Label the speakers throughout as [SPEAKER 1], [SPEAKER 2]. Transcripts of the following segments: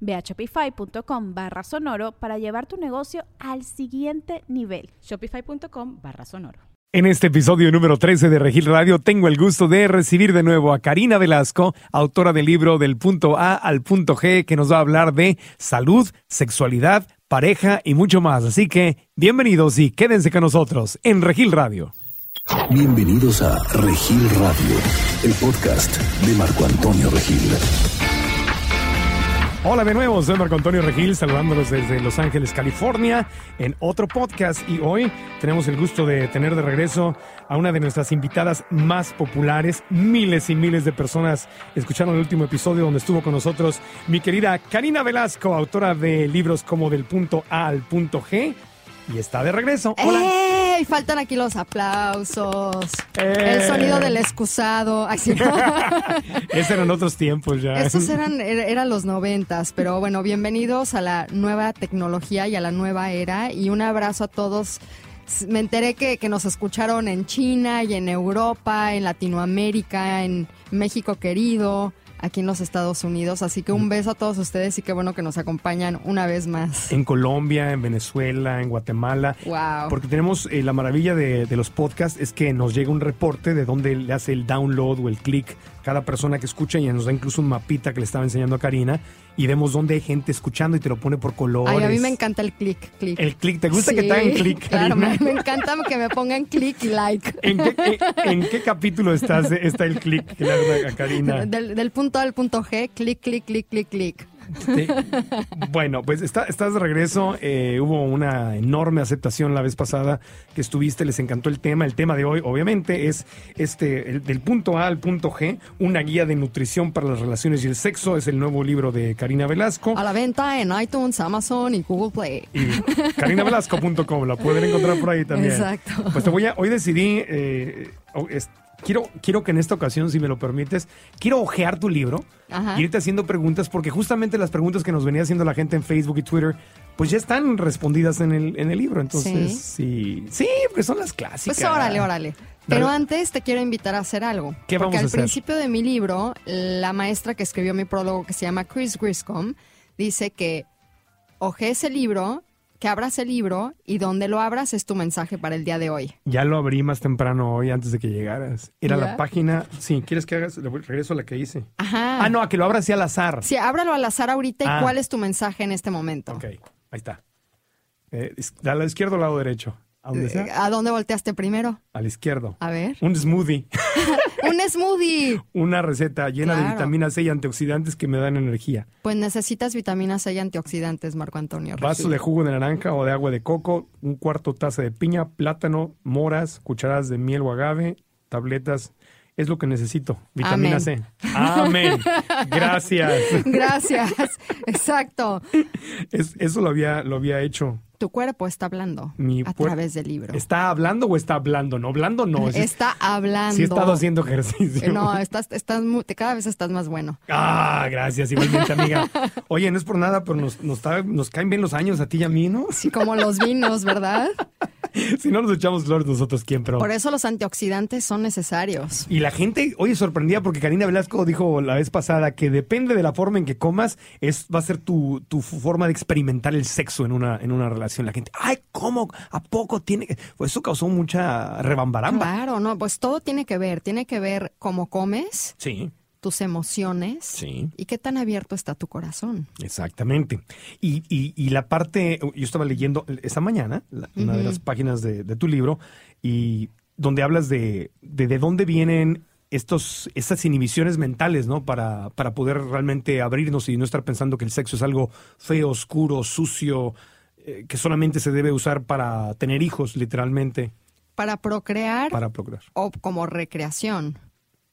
[SPEAKER 1] Ve a shopify.com barra sonoro para llevar tu negocio al siguiente nivel.
[SPEAKER 2] Shopify.com barra sonoro.
[SPEAKER 3] En este episodio número 13 de Regil Radio tengo el gusto de recibir de nuevo a Karina Velasco, autora del libro Del punto A al punto G, que nos va a hablar de salud, sexualidad, pareja y mucho más. Así que bienvenidos y quédense con nosotros en Regil Radio.
[SPEAKER 4] Bienvenidos a Regil Radio, el podcast de Marco Antonio Regil.
[SPEAKER 3] Hola de nuevo, soy Marco Antonio Regil, saludándolos desde Los Ángeles, California, en otro podcast. Y hoy tenemos el gusto de tener de regreso a una de nuestras invitadas más populares. Miles y miles de personas escucharon el último episodio donde estuvo con nosotros mi querida Karina Velasco, autora de libros como Del punto A al punto G. Y está de regreso. Hola.
[SPEAKER 5] ¡Ey! Faltan aquí los aplausos. El sonido del excusado.
[SPEAKER 3] Esos eran otros tiempos ya.
[SPEAKER 5] Estos eran, er- eran los noventas, pero bueno, bienvenidos a la nueva tecnología y a la nueva era. Y un abrazo a todos. Me enteré que, que nos escucharon en China y en Europa, en Latinoamérica, en México querido, aquí en los Estados Unidos. Así que un beso a todos ustedes y qué bueno que nos acompañan una vez más.
[SPEAKER 3] En Colombia, en Venezuela, en Guatemala.
[SPEAKER 5] Wow.
[SPEAKER 3] Porque tenemos eh, la maravilla de, de los podcasts es que nos llega un reporte de dónde le hace el download o el clic cada persona que escucha y nos da incluso un mapita que le estaba enseñando a Karina y vemos dónde hay gente escuchando y te lo pone por colores.
[SPEAKER 5] Ay, a mí me encanta el click, click.
[SPEAKER 3] El clic, ¿te gusta que te hagan clic?
[SPEAKER 5] Claro, me, me encanta que me pongan click y like.
[SPEAKER 3] ¿En qué, en, en qué capítulo estás, está el clic que le a Karina?
[SPEAKER 5] Del, del punto A al punto G, click, click, click, click, click.
[SPEAKER 3] Bueno, pues está- estás de regreso. Eh, hubo una enorme aceptación la vez pasada que estuviste, les encantó el tema. El tema de hoy, obviamente, es este el- del punto A al punto G, una guía de nutrición para las relaciones y el sexo. Es el nuevo libro de Karina Velasco.
[SPEAKER 5] A la venta en iTunes, Amazon y Google Play.
[SPEAKER 3] Y carinavelasco.com, la pueden encontrar por ahí también.
[SPEAKER 5] Exacto.
[SPEAKER 3] Pues te voy a, hoy decidí, eh, quiero, quiero que en esta ocasión, si me lo permites, quiero ojear tu libro
[SPEAKER 5] Ajá.
[SPEAKER 3] y irte haciendo preguntas, porque justamente las preguntas que nos venía haciendo la gente en Facebook y Twitter, pues ya están respondidas en el, en el libro. Entonces, sí, sí, porque son las clásicas.
[SPEAKER 5] Pues órale, órale. Pero antes te quiero invitar a hacer algo.
[SPEAKER 3] ¿Qué vamos
[SPEAKER 5] Porque
[SPEAKER 3] a
[SPEAKER 5] al
[SPEAKER 3] hacer?
[SPEAKER 5] principio de mi libro, la maestra que escribió mi prólogo, que se llama Chris Griscom, dice que ojees el libro, que abras el libro y donde lo abras es tu mensaje para el día de hoy.
[SPEAKER 3] Ya lo abrí más temprano hoy antes de que llegaras. Era
[SPEAKER 5] ¿Ya?
[SPEAKER 3] la página. Sí, ¿quieres que hagas? Regreso a la que hice.
[SPEAKER 5] Ajá.
[SPEAKER 3] Ah, no, a que lo abra así al azar.
[SPEAKER 5] Sí, ábralo al azar ahorita
[SPEAKER 3] Ah.
[SPEAKER 5] y cuál es tu mensaje en este momento.
[SPEAKER 3] Ok, ahí está. Eh, ¿A la izquierda o al lado derecho? A
[SPEAKER 5] Eh,
[SPEAKER 3] sea.
[SPEAKER 5] ¿A dónde volteaste primero?
[SPEAKER 3] Al izquierdo.
[SPEAKER 5] A ver.
[SPEAKER 3] Un smoothie.
[SPEAKER 5] Un smoothie.
[SPEAKER 3] Una receta llena de vitamina C y antioxidantes que me dan energía.
[SPEAKER 5] Pues necesitas vitaminas C y antioxidantes, Marco Antonio.
[SPEAKER 3] Vaso de jugo de naranja o de agua de coco, un cuarto taza de piña, plátano, moras, cucharadas de miel o agave, tabletas. Es lo que necesito. Vitamina
[SPEAKER 5] Amén.
[SPEAKER 3] C. Amén. Gracias.
[SPEAKER 5] Gracias. Exacto.
[SPEAKER 3] Es- eso lo había, lo había hecho.
[SPEAKER 5] Tu cuerpo está hablando
[SPEAKER 3] Mi
[SPEAKER 5] a través del libro.
[SPEAKER 3] ¿Está hablando o está hablando? No, hablando no.
[SPEAKER 5] Está hablando.
[SPEAKER 3] Sí he estado haciendo ejercicio.
[SPEAKER 5] No, estás, estás mu- te- cada vez estás más bueno.
[SPEAKER 3] Ah, gracias, igualmente, amiga. Oye, no es por nada, pero nos, nos, caen bien los años a ti y a mí, ¿no?
[SPEAKER 5] Sí, como los vinos, ¿verdad?
[SPEAKER 3] Si no nos echamos flores nosotros, ¿quién? Pero...
[SPEAKER 5] Por eso los antioxidantes son necesarios.
[SPEAKER 3] Y la gente, oye, sorprendía porque Karina Velasco dijo la vez pasada que depende de la forma en que comas, es, va a ser tu, tu forma de experimentar el sexo en una, en una relación. La gente, ay, ¿cómo? ¿A poco tiene? que-?" Pues eso causó mucha rebambaramba.
[SPEAKER 5] Claro, no, pues todo tiene que ver. Tiene que ver cómo comes,
[SPEAKER 3] Sí,
[SPEAKER 5] tus emociones
[SPEAKER 3] sí.
[SPEAKER 5] y qué tan abierto está tu corazón.
[SPEAKER 3] Exactamente. Y, y, y la parte, yo estaba leyendo esta mañana la- una de las páginas de, de tu libro y donde hablas de, de, de dónde vienen estos, estas inhibiciones mentales, ¿no? Para, para poder realmente abrirnos y no estar pensando que el sexo es algo feo, oscuro, sucio, eh, que solamente se debe usar para tener hijos, literalmente.
[SPEAKER 5] Para procrear
[SPEAKER 3] Para procrear.
[SPEAKER 5] o como recreación,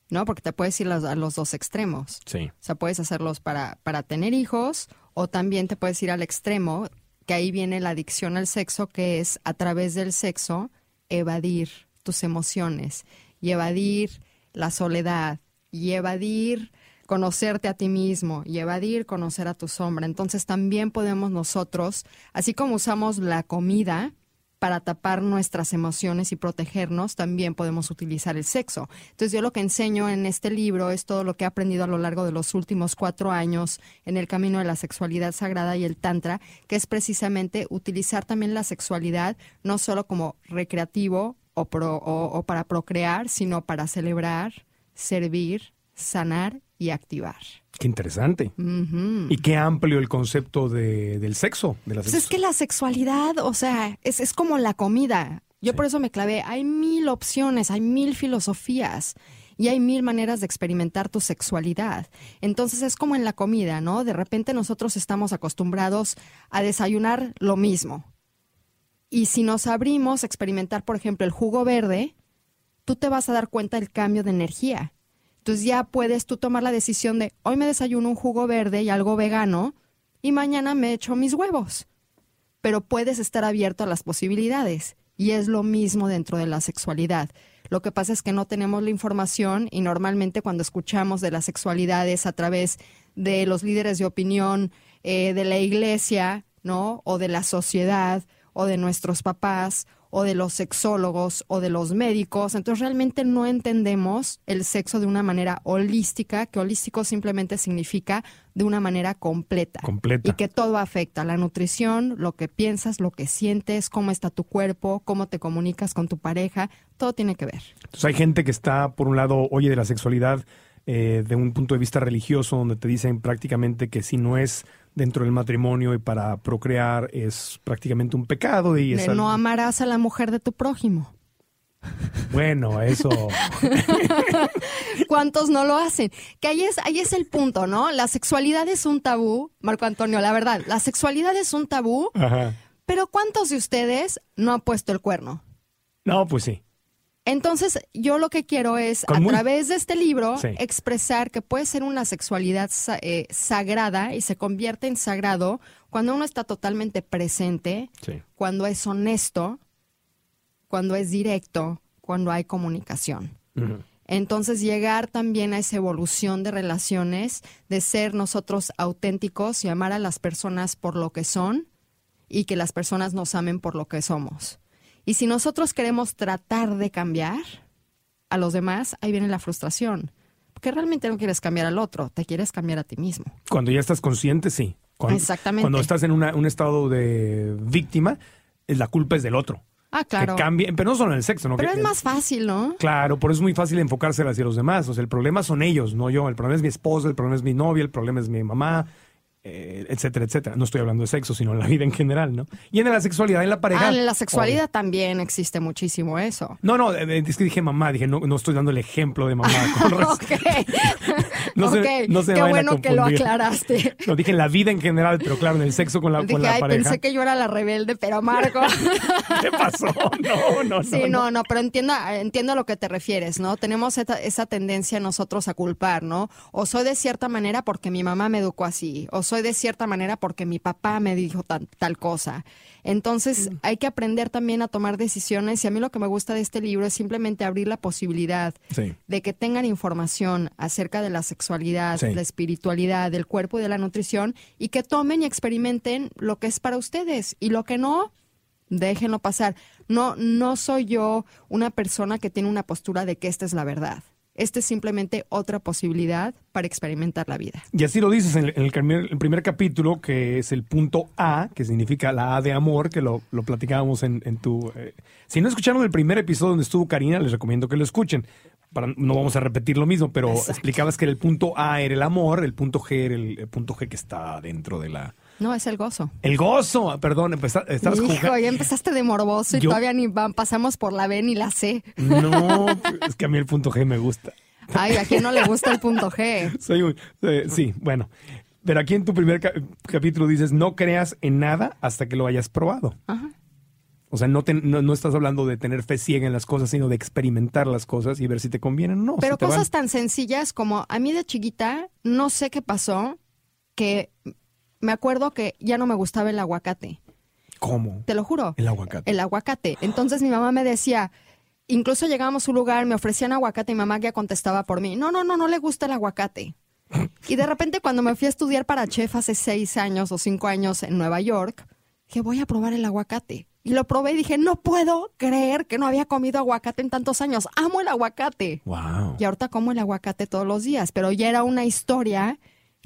[SPEAKER 5] ¿no? Porque te puedes ir a los- a los dos extremos.
[SPEAKER 3] Sí.
[SPEAKER 5] O sea, puedes hacerlos para, para tener hijos o también te puedes ir al extremo, que ahí viene la adicción al sexo, que es a través del sexo evadir tus emociones y evadir la soledad y evadir conocerte a ti mismo y evadir conocer a tu sombra. Entonces también podemos nosotros, así como usamos la comida, para tapar nuestras emociones y protegernos, también podemos utilizar el sexo. Entonces yo lo que enseño en este libro es todo lo que he aprendido a lo largo de los últimos cuatro años en el camino de la sexualidad sagrada y el tantra, que es precisamente utilizar también la sexualidad no solo como recreativo o, o para procrear, sino para celebrar, servir, sanar y activar.
[SPEAKER 3] Qué interesante. Y qué amplio el concepto de, del sexo, de la
[SPEAKER 5] Pues es que la sexualidad, o sea, es, es como la comida. Yo
[SPEAKER 3] Sí.
[SPEAKER 5] por eso me clavé. Hay mil opciones, hay mil filosofías y hay mil maneras de experimentar tu sexualidad. Entonces es como en la comida, ¿no? De repente nosotros estamos acostumbrados a desayunar lo mismo. Y si nos abrimos a experimentar, por ejemplo, el jugo verde, tú te vas a dar cuenta del cambio de energía. Entonces ya puedes tú tomar la decisión de hoy me desayuno un jugo verde y algo vegano y mañana me echo mis huevos. Pero puedes estar abierto a las posibilidades y es lo mismo dentro de la sexualidad. Lo que pasa es que no tenemos la información y normalmente cuando escuchamos de las sexualidades a través de los líderes de opinión eh, de la iglesia, ¿no? O de la sociedad, o de nuestros papás, o de los sexólogos, o de los médicos. Entonces realmente no entendemos el sexo de una manera holística, que holístico simplemente significa de una manera completa.
[SPEAKER 3] Completa.
[SPEAKER 5] Y que todo afecta, la nutrición, lo que piensas, lo que sientes, cómo está tu cuerpo, cómo te comunicas con tu pareja, todo tiene que ver.
[SPEAKER 3] Entonces hay gente que está, por un lado, oye de la sexualidad eh, de un punto de vista religioso, donde te dicen prácticamente que si no es dentro del matrimonio y para procrear es prácticamente un pecado y es
[SPEAKER 5] De
[SPEAKER 3] algo-
[SPEAKER 5] no amarás a la mujer de tu prójimo.
[SPEAKER 3] bueno, eso
[SPEAKER 5] ¿Cuántos no lo hacen? Que ahí es, ahí es el punto, ¿no? La sexualidad es un tabú, Marco Antonio, la verdad, la sexualidad es un tabú,
[SPEAKER 3] Ajá.
[SPEAKER 5] pero ¿cuántos de ustedes no han puesto el cuerno?
[SPEAKER 3] No, pues sí.
[SPEAKER 5] Entonces, yo lo que quiero es,
[SPEAKER 3] Con
[SPEAKER 5] a
[SPEAKER 3] muy-
[SPEAKER 5] través de este libro,
[SPEAKER 3] Sí.
[SPEAKER 5] expresar que puede ser una sexualidad eh, sagrada y se convierte en sagrado cuando uno está totalmente presente,
[SPEAKER 3] Sí.
[SPEAKER 5] cuando es honesto, cuando es directo, cuando hay comunicación. Entonces llegar también a esa evolución de relaciones, de ser nosotros auténticos y amar a las personas por lo que son y que las personas nos amen por lo que somos. Y si nosotros queremos tratar de cambiar a los demás, ahí viene la frustración. Porque realmente no quieres cambiar al otro, te quieres cambiar a ti mismo.
[SPEAKER 3] Cuando ya estás consciente, sí. Cuando,
[SPEAKER 5] Exactamente.
[SPEAKER 3] Cuando estás en una- un estado de víctima, es la culpa es del otro.
[SPEAKER 5] Ah, claro.
[SPEAKER 3] Que cambie, pero no solo en el sexo, ¿no?
[SPEAKER 5] Pero
[SPEAKER 3] Que-
[SPEAKER 5] es más fácil, ¿no?
[SPEAKER 3] Claro, por eso es muy fácil enfocarse hacia los demás. O sea, el problema son ellos, no yo. El problema es mi esposa, el problema es mi novia, el problema es mi mamá, eh, etcétera, etcétera. No estoy hablando de sexo, sino en la vida en general, ¿no? Y en la sexualidad, en la pareja.
[SPEAKER 5] Ah, en la sexualidad también existe muchísimo eso.
[SPEAKER 3] No, no, eh, es que dije mamá, dije, no, no estoy dando el ejemplo de mamá. con. No se-
[SPEAKER 5] Ok,
[SPEAKER 3] no se
[SPEAKER 5] Qué bueno que lo aclaraste.
[SPEAKER 3] No, dije en la vida en general, pero claro, en el sexo con la, con
[SPEAKER 5] Dije,
[SPEAKER 3] la
[SPEAKER 5] ay,
[SPEAKER 3] pareja.
[SPEAKER 5] pensé que yo era la rebelde, pero Marco.
[SPEAKER 3] ¿Qué pasó? No, no, no.
[SPEAKER 5] Sí, no, no, pero entiendo, entiendo a lo que te refieres, ¿no? Tenemos esa, esa tendencia nosotros a culpar, ¿no? O soy de cierta manera porque mi mamá me educó así, o soy de cierta manera porque mi papá me dijo tan- tal cosa. Entonces
[SPEAKER 3] Mm.
[SPEAKER 5] hay que aprender también a tomar decisiones y a mí lo que me gusta de este libro es simplemente abrir la posibilidad
[SPEAKER 3] Sí.
[SPEAKER 5] de que tengan información acerca de la sexualidad,
[SPEAKER 3] Sí.
[SPEAKER 5] la espiritualidad, del cuerpo y de la nutrición y que tomen y experimenten lo que es para ustedes y lo que no, déjenlo pasar. No, no soy yo una persona que tiene una postura de que esta es la verdad. Esta es simplemente otra posibilidad para experimentar la vida.
[SPEAKER 3] Y así lo dices en el, en el primer, el primer capítulo, que es el punto A, que significa la A de amor, que lo, lo platicábamos en, en tu... eh, si no escucharon el primer episodio donde estuvo Karina, les recomiendo que lo escuchen. Para, no vamos a repetir lo mismo, pero
[SPEAKER 5] Exacto.
[SPEAKER 3] explicabas que el punto A era el amor, el punto G era el, el punto G que está dentro de la,
[SPEAKER 5] No, es el gozo.
[SPEAKER 3] El gozo, perdón, empeza- estabas
[SPEAKER 5] Hijo,
[SPEAKER 3] jugando.
[SPEAKER 5] ya empezaste de morboso y
[SPEAKER 3] Yo-
[SPEAKER 5] todavía ni van- pasamos por la B ni la C.
[SPEAKER 3] No, es que a mí el punto G me gusta.
[SPEAKER 5] Ay, ¿a quién no le gusta el punto G?
[SPEAKER 3] Soy un, eh, sí, bueno. Pero aquí en tu primer ca- capítulo dices, no creas en nada hasta que lo hayas probado.
[SPEAKER 5] Ajá.
[SPEAKER 3] O sea, no, te- no, no estás hablando de tener fe ciega en las cosas, sino de experimentar las cosas y ver si te convienen o no.
[SPEAKER 5] Pero
[SPEAKER 3] si te van-
[SPEAKER 5] cosas tan sencillas como a mí de chiquita, no sé qué pasó, que me acuerdo que ya no me gustaba el aguacate.
[SPEAKER 3] ¿Cómo?
[SPEAKER 5] Te lo juro.
[SPEAKER 3] El aguacate.
[SPEAKER 5] El aguacate. Entonces mi mamá me decía, incluso llegábamos a un lugar, me ofrecían aguacate y mi mamá ya contestaba por mí, no, no, no, no le gusta el aguacate. Y de repente cuando me fui a estudiar para chef hace seis años o cinco años en Nueva York, dije, voy a probar el aguacate. Y lo probé y dije, no puedo creer que no había comido aguacate en tantos años. Amo el aguacate.
[SPEAKER 3] Wow.
[SPEAKER 5] Y ahorita como el aguacate todos los días, pero ya era una historia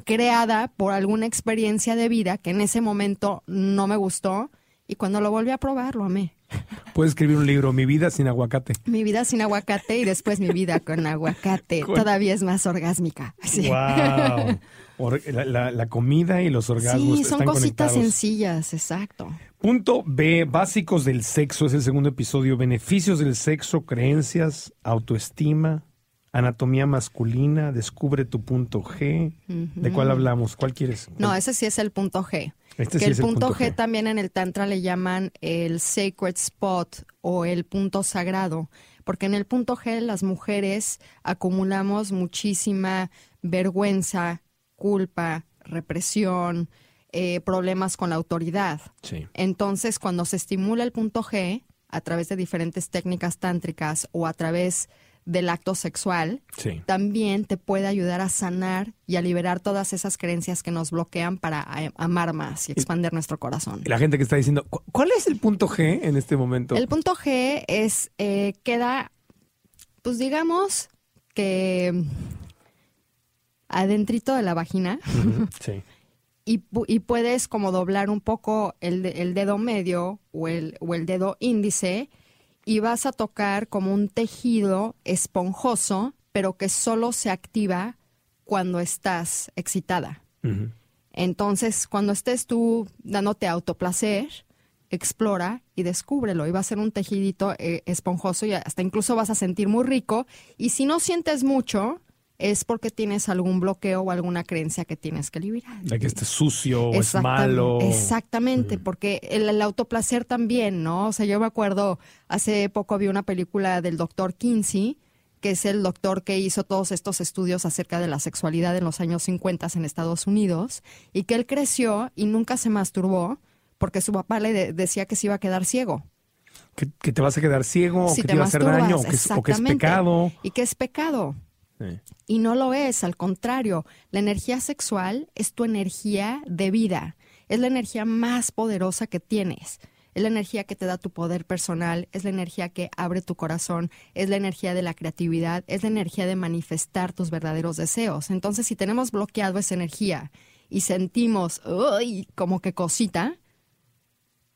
[SPEAKER 5] creada por alguna experiencia de vida que en ese momento no me gustó y cuando lo volví a probar lo amé.
[SPEAKER 3] Puedes escribir un libro, Mi vida sin aguacate.
[SPEAKER 5] Mi vida sin aguacate y después mi vida con aguacate. Todavía es más orgásmica. Sí,
[SPEAKER 3] Wow. Or- la, la- la comida y los orgasmos
[SPEAKER 5] Sí, son
[SPEAKER 3] están
[SPEAKER 5] cositas
[SPEAKER 3] conectados.
[SPEAKER 5] sencillas, exacto.
[SPEAKER 3] Punto B, básicos del sexo, es el segundo episodio. Beneficios del sexo, creencias, autoestima, anatomía masculina, descubre tu punto G. ¿De cuál hablamos? ¿Cuál quieres?
[SPEAKER 5] No, ese sí es el punto G.
[SPEAKER 3] Este
[SPEAKER 5] que
[SPEAKER 3] sí
[SPEAKER 5] el
[SPEAKER 3] es el
[SPEAKER 5] punto,
[SPEAKER 3] punto
[SPEAKER 5] G,
[SPEAKER 3] G.
[SPEAKER 5] también en el Tantra le llaman el sacred spot o el punto sagrado, porque en el punto G las mujeres acumulamos muchísima vergüenza, culpa, represión, eh, problemas con la autoridad.
[SPEAKER 3] Sí.
[SPEAKER 5] Entonces, cuando se estimula el punto G a través de diferentes técnicas tántricas o a través del acto sexual,
[SPEAKER 3] Sí.
[SPEAKER 5] también te puede ayudar a sanar y a liberar todas esas creencias que nos bloquean para a- amar más y expandir nuestro corazón.
[SPEAKER 3] La gente que está diciendo, "¿Cu- ¿cuál es el punto G en este momento?
[SPEAKER 5] El punto G es, eh, queda, pues digamos que adentrito de la vagina
[SPEAKER 3] Sí.
[SPEAKER 5] y, pu- y puedes como doblar un poco el, de- el dedo medio o el, o el dedo índice y vas a tocar como un tejido esponjoso, pero que solo se activa cuando estás excitada. Entonces, cuando estés tú dándote autoplacer, explora y descúbrelo. Y va a ser un tejidito eh, esponjoso y hasta incluso vas a sentir muy rico. Y si no sientes mucho, es porque tienes algún bloqueo o alguna creencia que tienes que liberar.
[SPEAKER 3] De que esté sucio o es malo.
[SPEAKER 5] Exactamente, porque el, el autoplacer también, ¿no? O sea, yo me acuerdo, hace poco vi una película del doctor Kinsey, que es el doctor que hizo todos estos estudios acerca de la sexualidad en los años 50 en Estados Unidos, y que él creció y nunca se masturbó porque su papá le de- decía que se iba a quedar ciego.
[SPEAKER 3] Que, que te vas a quedar ciego, o que
[SPEAKER 5] te
[SPEAKER 3] te va a hacer daño, o que, es, o que es pecado.
[SPEAKER 5] Y que es pecado. Y no lo es, al contrario, la energía sexual es tu energía de vida, es la energía más poderosa que tienes, es la energía que te da tu poder personal, es la energía que abre tu corazón, es la energía de la creatividad, es la energía de manifestar tus verdaderos deseos. Entonces, si tenemos bloqueado esa energía y sentimos, uy, como que cosita,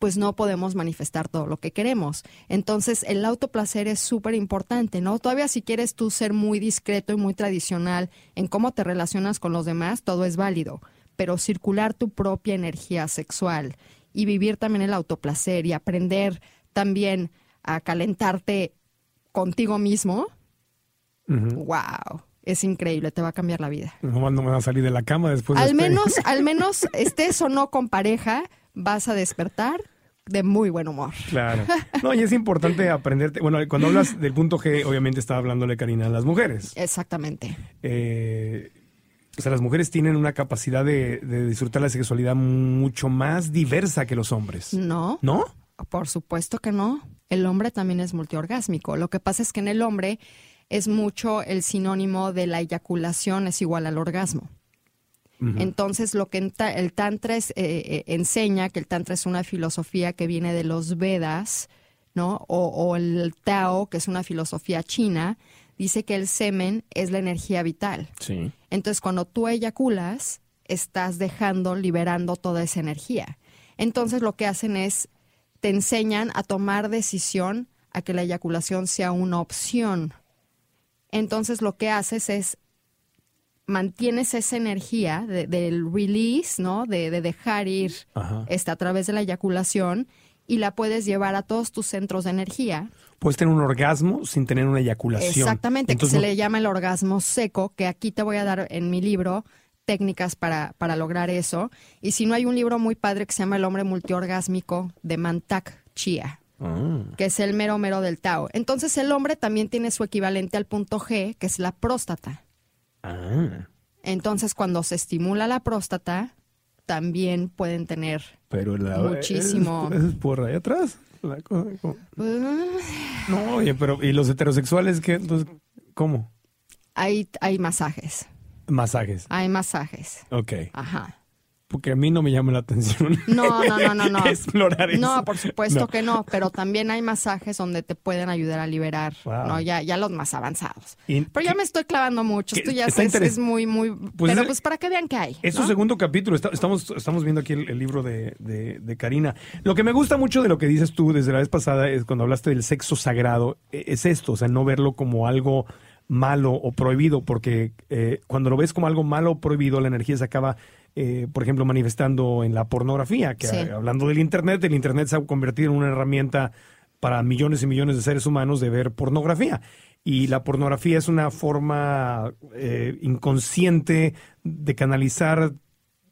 [SPEAKER 5] pues no podemos manifestar todo lo que queremos. Entonces, el autoplacer es súper importante, ¿no? Todavía si quieres tú ser muy discreto y muy tradicional en cómo te relacionas con los demás, todo es válido, pero circular tu propia energía sexual y vivir también el autoplacer y aprender también a calentarte contigo mismo, wow, es increíble, te va a cambiar la vida.
[SPEAKER 3] No me van a salir de la cama después de
[SPEAKER 5] Al
[SPEAKER 3] este-
[SPEAKER 5] menos, al menos estés o no con pareja, vas a despertar de muy buen humor.
[SPEAKER 3] Claro. No, y es importante aprenderte. Bueno, cuando hablas del punto G, obviamente estaba hablándole Karina a las mujeres.
[SPEAKER 5] Exactamente.
[SPEAKER 3] Eh, o sea, las mujeres tienen una capacidad de, de disfrutar la sexualidad mucho más diversa que los hombres.
[SPEAKER 5] No,
[SPEAKER 3] ¿No?
[SPEAKER 5] por supuesto que no. El hombre también es multiorgásmico. Lo que pasa es que en el hombre es mucho el sinónimo de la eyaculación es igual al orgasmo. Entonces, lo que el Tantra es, eh, eh, enseña, que el Tantra es una filosofía que viene de los Vedas, ¿no? O, o el Tao, que es una filosofía china, dice que el semen es la energía vital.
[SPEAKER 3] Sí.
[SPEAKER 5] Entonces, cuando tú eyaculas, estás dejando, liberando toda esa energía. Entonces, lo que hacen es, te enseñan a tomar decisión a que la eyaculación sea una opción. Entonces, lo que haces es mantienes esa energía de- del release, ¿no? De, de dejar ir este, a través de la eyaculación y la puedes llevar a todos tus centros de energía.
[SPEAKER 3] Puedes tener un orgasmo sin tener una eyaculación.
[SPEAKER 5] Exactamente,
[SPEAKER 3] Entonces,
[SPEAKER 5] que se
[SPEAKER 3] no-
[SPEAKER 5] le llama el orgasmo seco, que aquí te voy a dar en mi libro técnicas para, para lograr eso. Y si no hay un libro muy padre que se llama El hombre multiorgásmico de Mantak Chia,
[SPEAKER 3] Ah,
[SPEAKER 5] que es el mero mero del Tao. Entonces el hombre también tiene su equivalente al punto G, que es la próstata.
[SPEAKER 3] Ah,
[SPEAKER 5] Entonces cuando se estimula la próstata, también pueden tener...
[SPEAKER 3] pero la
[SPEAKER 5] Muchísimo.
[SPEAKER 3] Es, es por ahí atrás. La cosa, como-
[SPEAKER 5] pues,
[SPEAKER 3] No, oye, pero ¿y los heterosexuales qué? Entonces, ¿cómo?
[SPEAKER 5] hay, hay masajes,
[SPEAKER 3] Masajes.
[SPEAKER 5] hay masajes.
[SPEAKER 3] Ok.
[SPEAKER 5] Ajá.
[SPEAKER 3] Porque a mí no me llama la atención.
[SPEAKER 5] No, no, no, no, no.
[SPEAKER 3] Explorar eso.
[SPEAKER 5] No, por supuesto
[SPEAKER 3] No.
[SPEAKER 5] que no, pero también hay masajes donde te pueden ayudar a liberar,
[SPEAKER 3] Wow.
[SPEAKER 5] ¿no? Ya, ya los más avanzados. Pero ya me estoy clavando mucho, esto ya es, es- muy, muy...
[SPEAKER 3] Pues
[SPEAKER 5] pero
[SPEAKER 3] es-
[SPEAKER 5] pues para que vean que hay.
[SPEAKER 3] Es su
[SPEAKER 5] ¿no?
[SPEAKER 3] segundo capítulo. Está- estamos, estamos viendo aquí el, el libro de, de, de Karina. Lo que me gusta mucho de lo que dices tú desde la vez pasada es cuando hablaste del sexo sagrado, e- es esto, o sea, no verlo como algo malo o prohibido, porque eh, cuando lo ves como algo malo o prohibido, la energía se acaba, eh, por ejemplo, manifestando en la pornografía, que
[SPEAKER 5] Sí.
[SPEAKER 3] hablando del Internet, el Internet se ha convertido en una herramienta para millones y millones de seres humanos de ver pornografía. Y la pornografía es una forma eh, inconsciente de canalizar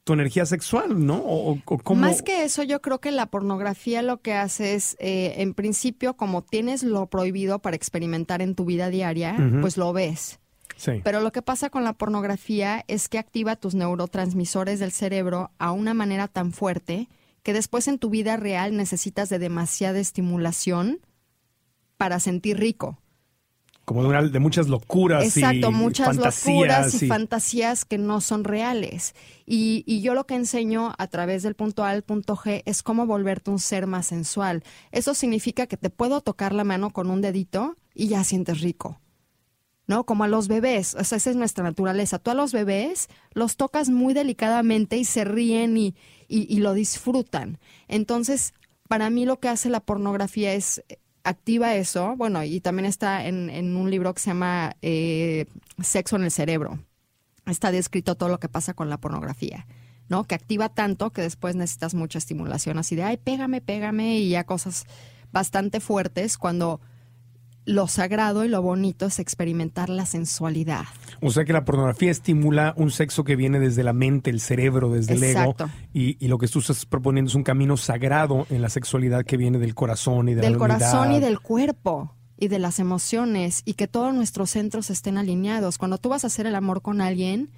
[SPEAKER 3] tu energía sexual, ¿no? O, o cómo-
[SPEAKER 5] Más que eso, yo creo que la pornografía lo que hace es, eh, en principio, como tienes lo prohibido para experimentar en tu vida diaria, pues lo ves.
[SPEAKER 3] Sí.
[SPEAKER 5] Pero lo que pasa con la pornografía es que activa tus neurotransmisores del cerebro a una manera tan fuerte que después en tu vida real necesitas de demasiada estimulación para sentir rico.
[SPEAKER 3] Como de, una- de muchas locuras
[SPEAKER 5] Exacto,
[SPEAKER 3] y
[SPEAKER 5] muchas
[SPEAKER 3] fantasías.
[SPEAKER 5] locuras y
[SPEAKER 3] y-
[SPEAKER 5] fantasías que no son reales. Y, y yo lo que enseño a través del punto A al punto G es cómo volverte un ser más sensual. Eso significa que te puedo tocar la mano con un dedito y ya sientes rico. ¿No? Como a los bebés, o sea, esa es nuestra naturaleza. Tú a los bebés los tocas muy delicadamente y se ríen y, y- lo disfrutan. Entonces, para mí lo que hace la pornografía es eh, activa eso, bueno, y también está en, en un libro que se llama eh, Sexo en el Cerebro. Está descrito todo lo que pasa con la pornografía, ¿no? Que activa tanto que después necesitas mucha estimulación, así de, ay, pégame, pégame, y ya cosas bastante fuertes cuando lo sagrado y lo bonito es experimentar la sensualidad.
[SPEAKER 3] O sea que la pornografía estimula un sexo que viene desde la mente, el cerebro, desde el ego. Y, y lo que tú estás proponiendo es un camino sagrado en la sexualidad que viene del corazón y de
[SPEAKER 5] del
[SPEAKER 3] la
[SPEAKER 5] corazón y del cuerpo y de las emociones y que todos nuestros centros estén alineados. Cuando tú vas a hacer el amor con alguien,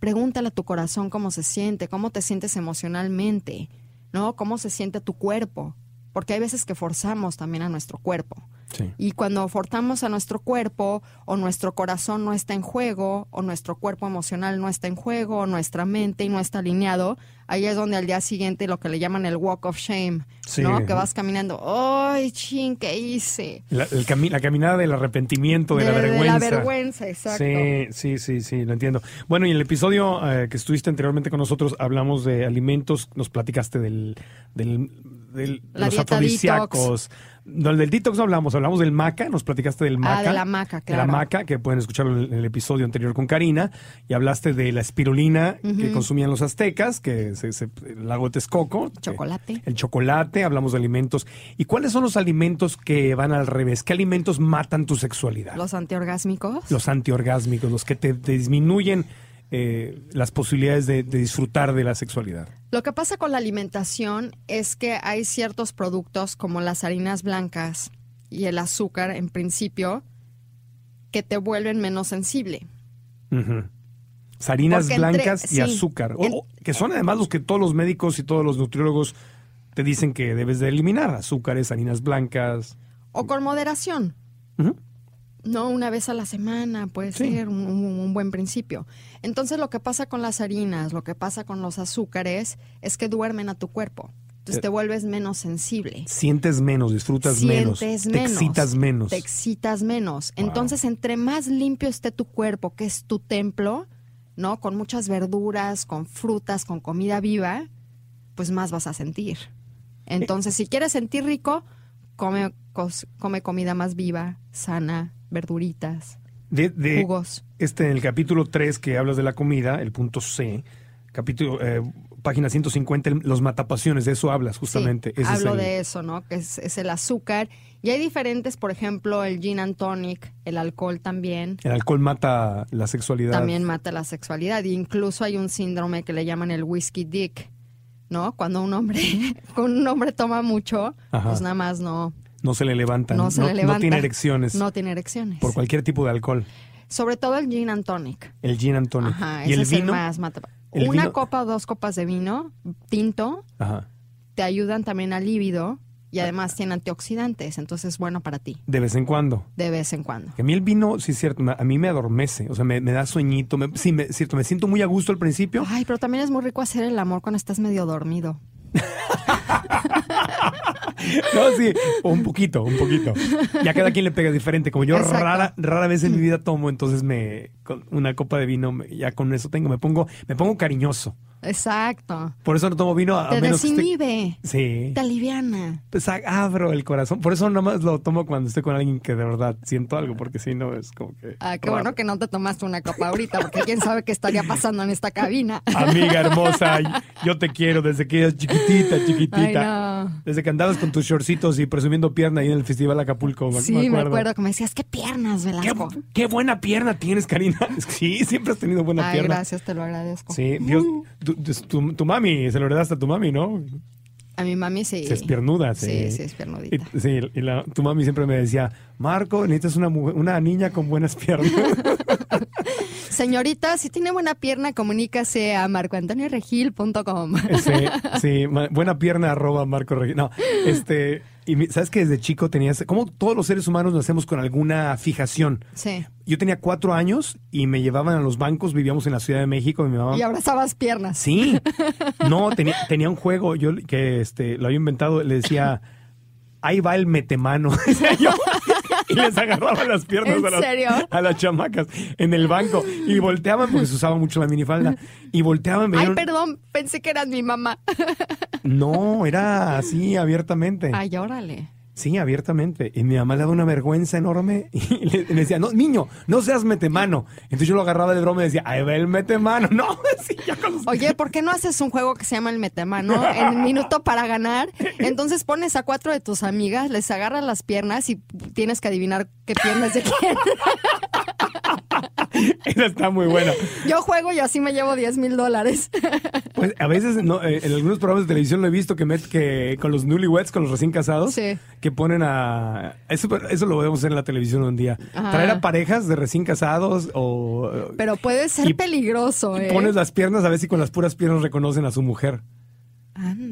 [SPEAKER 5] pregúntale a tu corazón cómo se siente, cómo te sientes emocionalmente, ¿no? Cómo se siente tu cuerpo, porque hay veces que forzamos también a nuestro cuerpo.
[SPEAKER 3] Sí.
[SPEAKER 5] Y cuando forzamos a nuestro cuerpo, o nuestro corazón no está en juego, o nuestro cuerpo emocional no está en juego, o nuestra mente y no está alineado, ahí es donde al día siguiente lo que le llaman el walk of shame,
[SPEAKER 3] Sí.
[SPEAKER 5] ¿no? Que vas caminando, ¡ay, ching, qué hice!
[SPEAKER 3] La, el cami- la caminada del arrepentimiento, de, la vergüenza.
[SPEAKER 5] De la vergüenza, exacto.
[SPEAKER 3] Sí, sí, sí, sí, lo entiendo. Bueno, y en el episodio eh, que estuviste anteriormente con nosotros hablamos de alimentos, nos platicaste del, del, del- de los afrodisíacos. No, el del detox no hablamos, hablamos del maca, nos platicaste del maca.
[SPEAKER 5] Ah, de la maca,
[SPEAKER 3] De la
[SPEAKER 5] claro.
[SPEAKER 3] maca, que pueden escucharlo en el, episodio anterior con Karina, y hablaste de la espirulina que consumían los aztecas, que se, se- el lago de Texcoco. que-
[SPEAKER 5] Chocolate.
[SPEAKER 3] el chocolate, hablamos de alimentos. ¿Y cuáles son los alimentos que van al revés? ¿Qué alimentos matan tu sexualidad?
[SPEAKER 5] Los antiorgásmicos.
[SPEAKER 3] los antiorgásmicos, los que te, te disminuyen eh, las posibilidades de, de disfrutar de la sexualidad.
[SPEAKER 5] Lo que pasa con la alimentación es que hay ciertos productos como las harinas blancas y el azúcar, en principio, que te vuelven menos sensible.
[SPEAKER 3] Harinas
[SPEAKER 5] Porque entre-
[SPEAKER 3] blancas y
[SPEAKER 5] sí.
[SPEAKER 3] azúcar, o-
[SPEAKER 5] En-
[SPEAKER 3] o- que son además los que todos los médicos y todos los nutriólogos te dicen que debes de eliminar, azúcares, harinas blancas.
[SPEAKER 5] O con moderación. No, una vez a la semana puede
[SPEAKER 3] Sí.
[SPEAKER 5] ser un, un- un buen principio. Entonces lo que pasa con las harinas, lo que pasa con los azúcares, es que duermen a tu cuerpo. Entonces
[SPEAKER 3] Eh.
[SPEAKER 5] te vuelves menos sensible.
[SPEAKER 3] Sientes menos, disfrutas menos,
[SPEAKER 5] Sientes
[SPEAKER 3] te
[SPEAKER 5] menos.
[SPEAKER 3] excitas menos.
[SPEAKER 5] Te excitas menos.
[SPEAKER 3] Wow.
[SPEAKER 5] Entonces, entre más limpio esté tu cuerpo, que es tu templo, ¿no? Con muchas verduras, con frutas, con comida viva, pues más vas a sentir. Entonces, si quieres sentir rico, come, come comida más viva, sana, verduritas.
[SPEAKER 3] De, de
[SPEAKER 5] jugos.
[SPEAKER 3] este, en el capítulo 3 que hablas de la comida, el punto C, capítulo, eh, página 150, el- los matapasiones, de eso hablas justamente.
[SPEAKER 5] Sí,
[SPEAKER 3] Ese es
[SPEAKER 5] hablo
[SPEAKER 3] el-
[SPEAKER 5] de eso, ¿no? Que es, es el azúcar. Y hay diferentes, por ejemplo, el gin and tonic, el alcohol también.
[SPEAKER 3] El alcohol mata la sexualidad.
[SPEAKER 5] También mata la sexualidad. Y incluso hay un síndrome que le llaman el whiskey dick, ¿no? Cuando un hombre, cuando un hombre toma mucho,
[SPEAKER 3] Ajá.
[SPEAKER 5] pues nada más no,
[SPEAKER 3] No se le levanta.
[SPEAKER 5] no se le levanta.
[SPEAKER 3] tiene erecciones.
[SPEAKER 5] No tiene erecciones.
[SPEAKER 3] Por cualquier tipo de alcohol.
[SPEAKER 5] Sobre todo el gin and tonic.
[SPEAKER 3] El gin and tonic.
[SPEAKER 5] Ajá,
[SPEAKER 3] y
[SPEAKER 5] ese
[SPEAKER 3] el
[SPEAKER 5] es
[SPEAKER 3] vino.
[SPEAKER 5] el más mata.
[SPEAKER 3] el
[SPEAKER 5] Una
[SPEAKER 3] vino-
[SPEAKER 5] copa o dos copas de vino tinto
[SPEAKER 3] Ajá.
[SPEAKER 5] te ayudan también al líbido y además tiene antioxidantes, entonces es bueno para ti,
[SPEAKER 3] De vez en cuando.
[SPEAKER 5] de vez en cuando.
[SPEAKER 3] Que a mí el vino, sí es cierto, a mí me adormece, o sea, me, me da sueñito, me, sí, me, es cierto, me siento muy a gusto al principio.
[SPEAKER 5] Ay, pero también es muy rico hacer el amor cuando estás medio dormido.
[SPEAKER 3] No, sí, un poquito, un poquito. Ya cada quien le pega diferente. Como yo
[SPEAKER 5] Exacto.
[SPEAKER 3] rara, rara vez en mi vida tomo, entonces me con una copa de vino, ya con eso tengo, me pongo, me pongo cariñoso.
[SPEAKER 5] Exacto.
[SPEAKER 3] Por eso no tomo vino a
[SPEAKER 5] Te
[SPEAKER 3] menos que esté-
[SPEAKER 5] desinhibe,
[SPEAKER 3] Sí.
[SPEAKER 5] te aliviana.
[SPEAKER 3] Pues abro el corazón. Por eso nomás lo tomo cuando estoy con alguien que de verdad siento algo, porque si no es como que.
[SPEAKER 5] Ah, qué
[SPEAKER 3] raro.
[SPEAKER 5] bueno que no te tomaste una copa ahorita, porque quién sabe qué estaría pasando en esta cabina.
[SPEAKER 3] Amiga hermosa, yo te quiero desde que eras chiquitita, chiquitita.
[SPEAKER 5] Ay, no.
[SPEAKER 3] Desde que andabas con tus shortcitos y presumiendo pierna ahí en el Festival Acapulco. me-
[SPEAKER 5] Sí,
[SPEAKER 3] me
[SPEAKER 5] me
[SPEAKER 3] acuerdo.
[SPEAKER 5] acuerdo que me decías, qué piernas,
[SPEAKER 3] Qué,
[SPEAKER 5] Velasco.
[SPEAKER 3] qué buena pierna tienes, Karina. Sí, siempre has tenido buena
[SPEAKER 5] Ay,
[SPEAKER 3] pierna.
[SPEAKER 5] gracias, te lo agradezco.
[SPEAKER 3] Sí, Dios, tu, tu- tu mami, se lo heredaste a tu mami, ¿no?
[SPEAKER 5] A mi mami sí.
[SPEAKER 3] Sí, es piernuda, sí.
[SPEAKER 5] Sí, sí, es piernudita.
[SPEAKER 3] Y, sí, y la- tu mami siempre me decía, Marco, necesitas una, una niña con buenas piernas.
[SPEAKER 5] Señorita, si tiene buena pierna, comunícase a marcoantonioregil.com.
[SPEAKER 3] sí, sí, buena pierna arroba Marco Regil. No, este, y sabes que desde chico tenías, como todos los seres humanos nacemos con alguna fijación.
[SPEAKER 5] Sí.
[SPEAKER 3] Yo tenía cuatro años y me llevaban a los bancos, vivíamos en la Ciudad de México, y mi mamá
[SPEAKER 5] Y abrazabas piernas.
[SPEAKER 3] Sí. No, tenía, tenía un juego yo que este, lo había inventado, le decía, ahí va el metemano. yo. Y les agarraba las piernas
[SPEAKER 5] ¿En
[SPEAKER 3] a las,
[SPEAKER 5] serio?
[SPEAKER 3] a las chamacas en el banco. Y volteaban, porque se usaba mucho la minifalda. Y volteaban,
[SPEAKER 5] Ay, perdón, pensé que eras mi mamá.
[SPEAKER 3] No, era así, abiertamente.
[SPEAKER 5] Ay, órale.
[SPEAKER 3] Sí, abiertamente. Y mi mamá le daba una vergüenza enorme y le, le decía, no, niño, no seas metemano. Entonces yo lo agarraba de broma y decía, ahí va el metemano. No, sí, ya con los-
[SPEAKER 5] Oye, ¿por qué no haces un juego que se llama el metemano en minuto para ganar? Entonces pones a cuatro de tus amigas, les agarras las piernas y tienes que adivinar qué piernas de quién.
[SPEAKER 3] Esa está muy buena.
[SPEAKER 5] Yo juego y así me llevo 10 mil dólares.
[SPEAKER 3] Pues a veces no, eh, en algunos programas de televisión lo he visto que, met- que con los newlyweds, con los recién casados,
[SPEAKER 5] Sí.
[SPEAKER 3] que ponen a... Eso, eso lo podemos hacer en la televisión un día.
[SPEAKER 5] Ajá.
[SPEAKER 3] Traer a parejas de recién casados o...
[SPEAKER 5] Pero puede ser
[SPEAKER 3] Y-
[SPEAKER 5] peligroso,
[SPEAKER 3] y
[SPEAKER 5] ¿eh?
[SPEAKER 3] pones las piernas a ver si con las puras piernas reconocen a su mujer.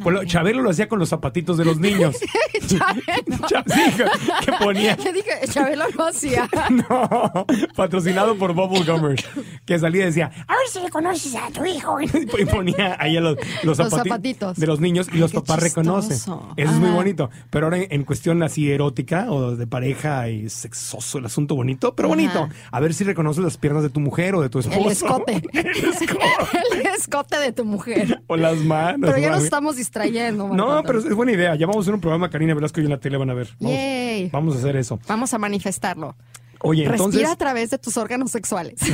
[SPEAKER 3] Pues lo- Chabelo lo hacía con los zapatitos de los niños.
[SPEAKER 5] Chabelo.
[SPEAKER 3] Cha- sí, que- ponía...
[SPEAKER 5] Yo dije, Chabelo no hacía.
[SPEAKER 3] No, patrocinado por Bubble Gummers, que salía y decía, a ver si reconoces a tu hijo. Y ponía ahí los, los,
[SPEAKER 5] Los
[SPEAKER 3] zapati-
[SPEAKER 5] zapatitos.
[SPEAKER 3] de los niños y los
[SPEAKER 5] qué
[SPEAKER 3] papás reconocen. Eso es muy bonito. Pero ahora en, en cuestión así erótica o de pareja y sexoso, el asunto bonito, pero
[SPEAKER 5] Ajá.
[SPEAKER 3] bonito. A ver si reconoces las piernas de tu mujer o de tu esposo.
[SPEAKER 5] El escote.
[SPEAKER 3] el escote.
[SPEAKER 5] El escote de tu mujer.
[SPEAKER 3] O las manos.
[SPEAKER 5] Pero ya
[SPEAKER 3] o
[SPEAKER 5] nos
[SPEAKER 3] algo.
[SPEAKER 5] estamos distrayendo.
[SPEAKER 3] No, pero es buena idea. Ya vamos a hacer un programa, Karina Velasco y en la tele van a ver. Vamos,
[SPEAKER 5] Yay.
[SPEAKER 3] vamos a hacer eso.
[SPEAKER 5] Vamos a manifestarlo.
[SPEAKER 3] Oye, entonces...
[SPEAKER 5] Respira a través de tus órganos sexuales.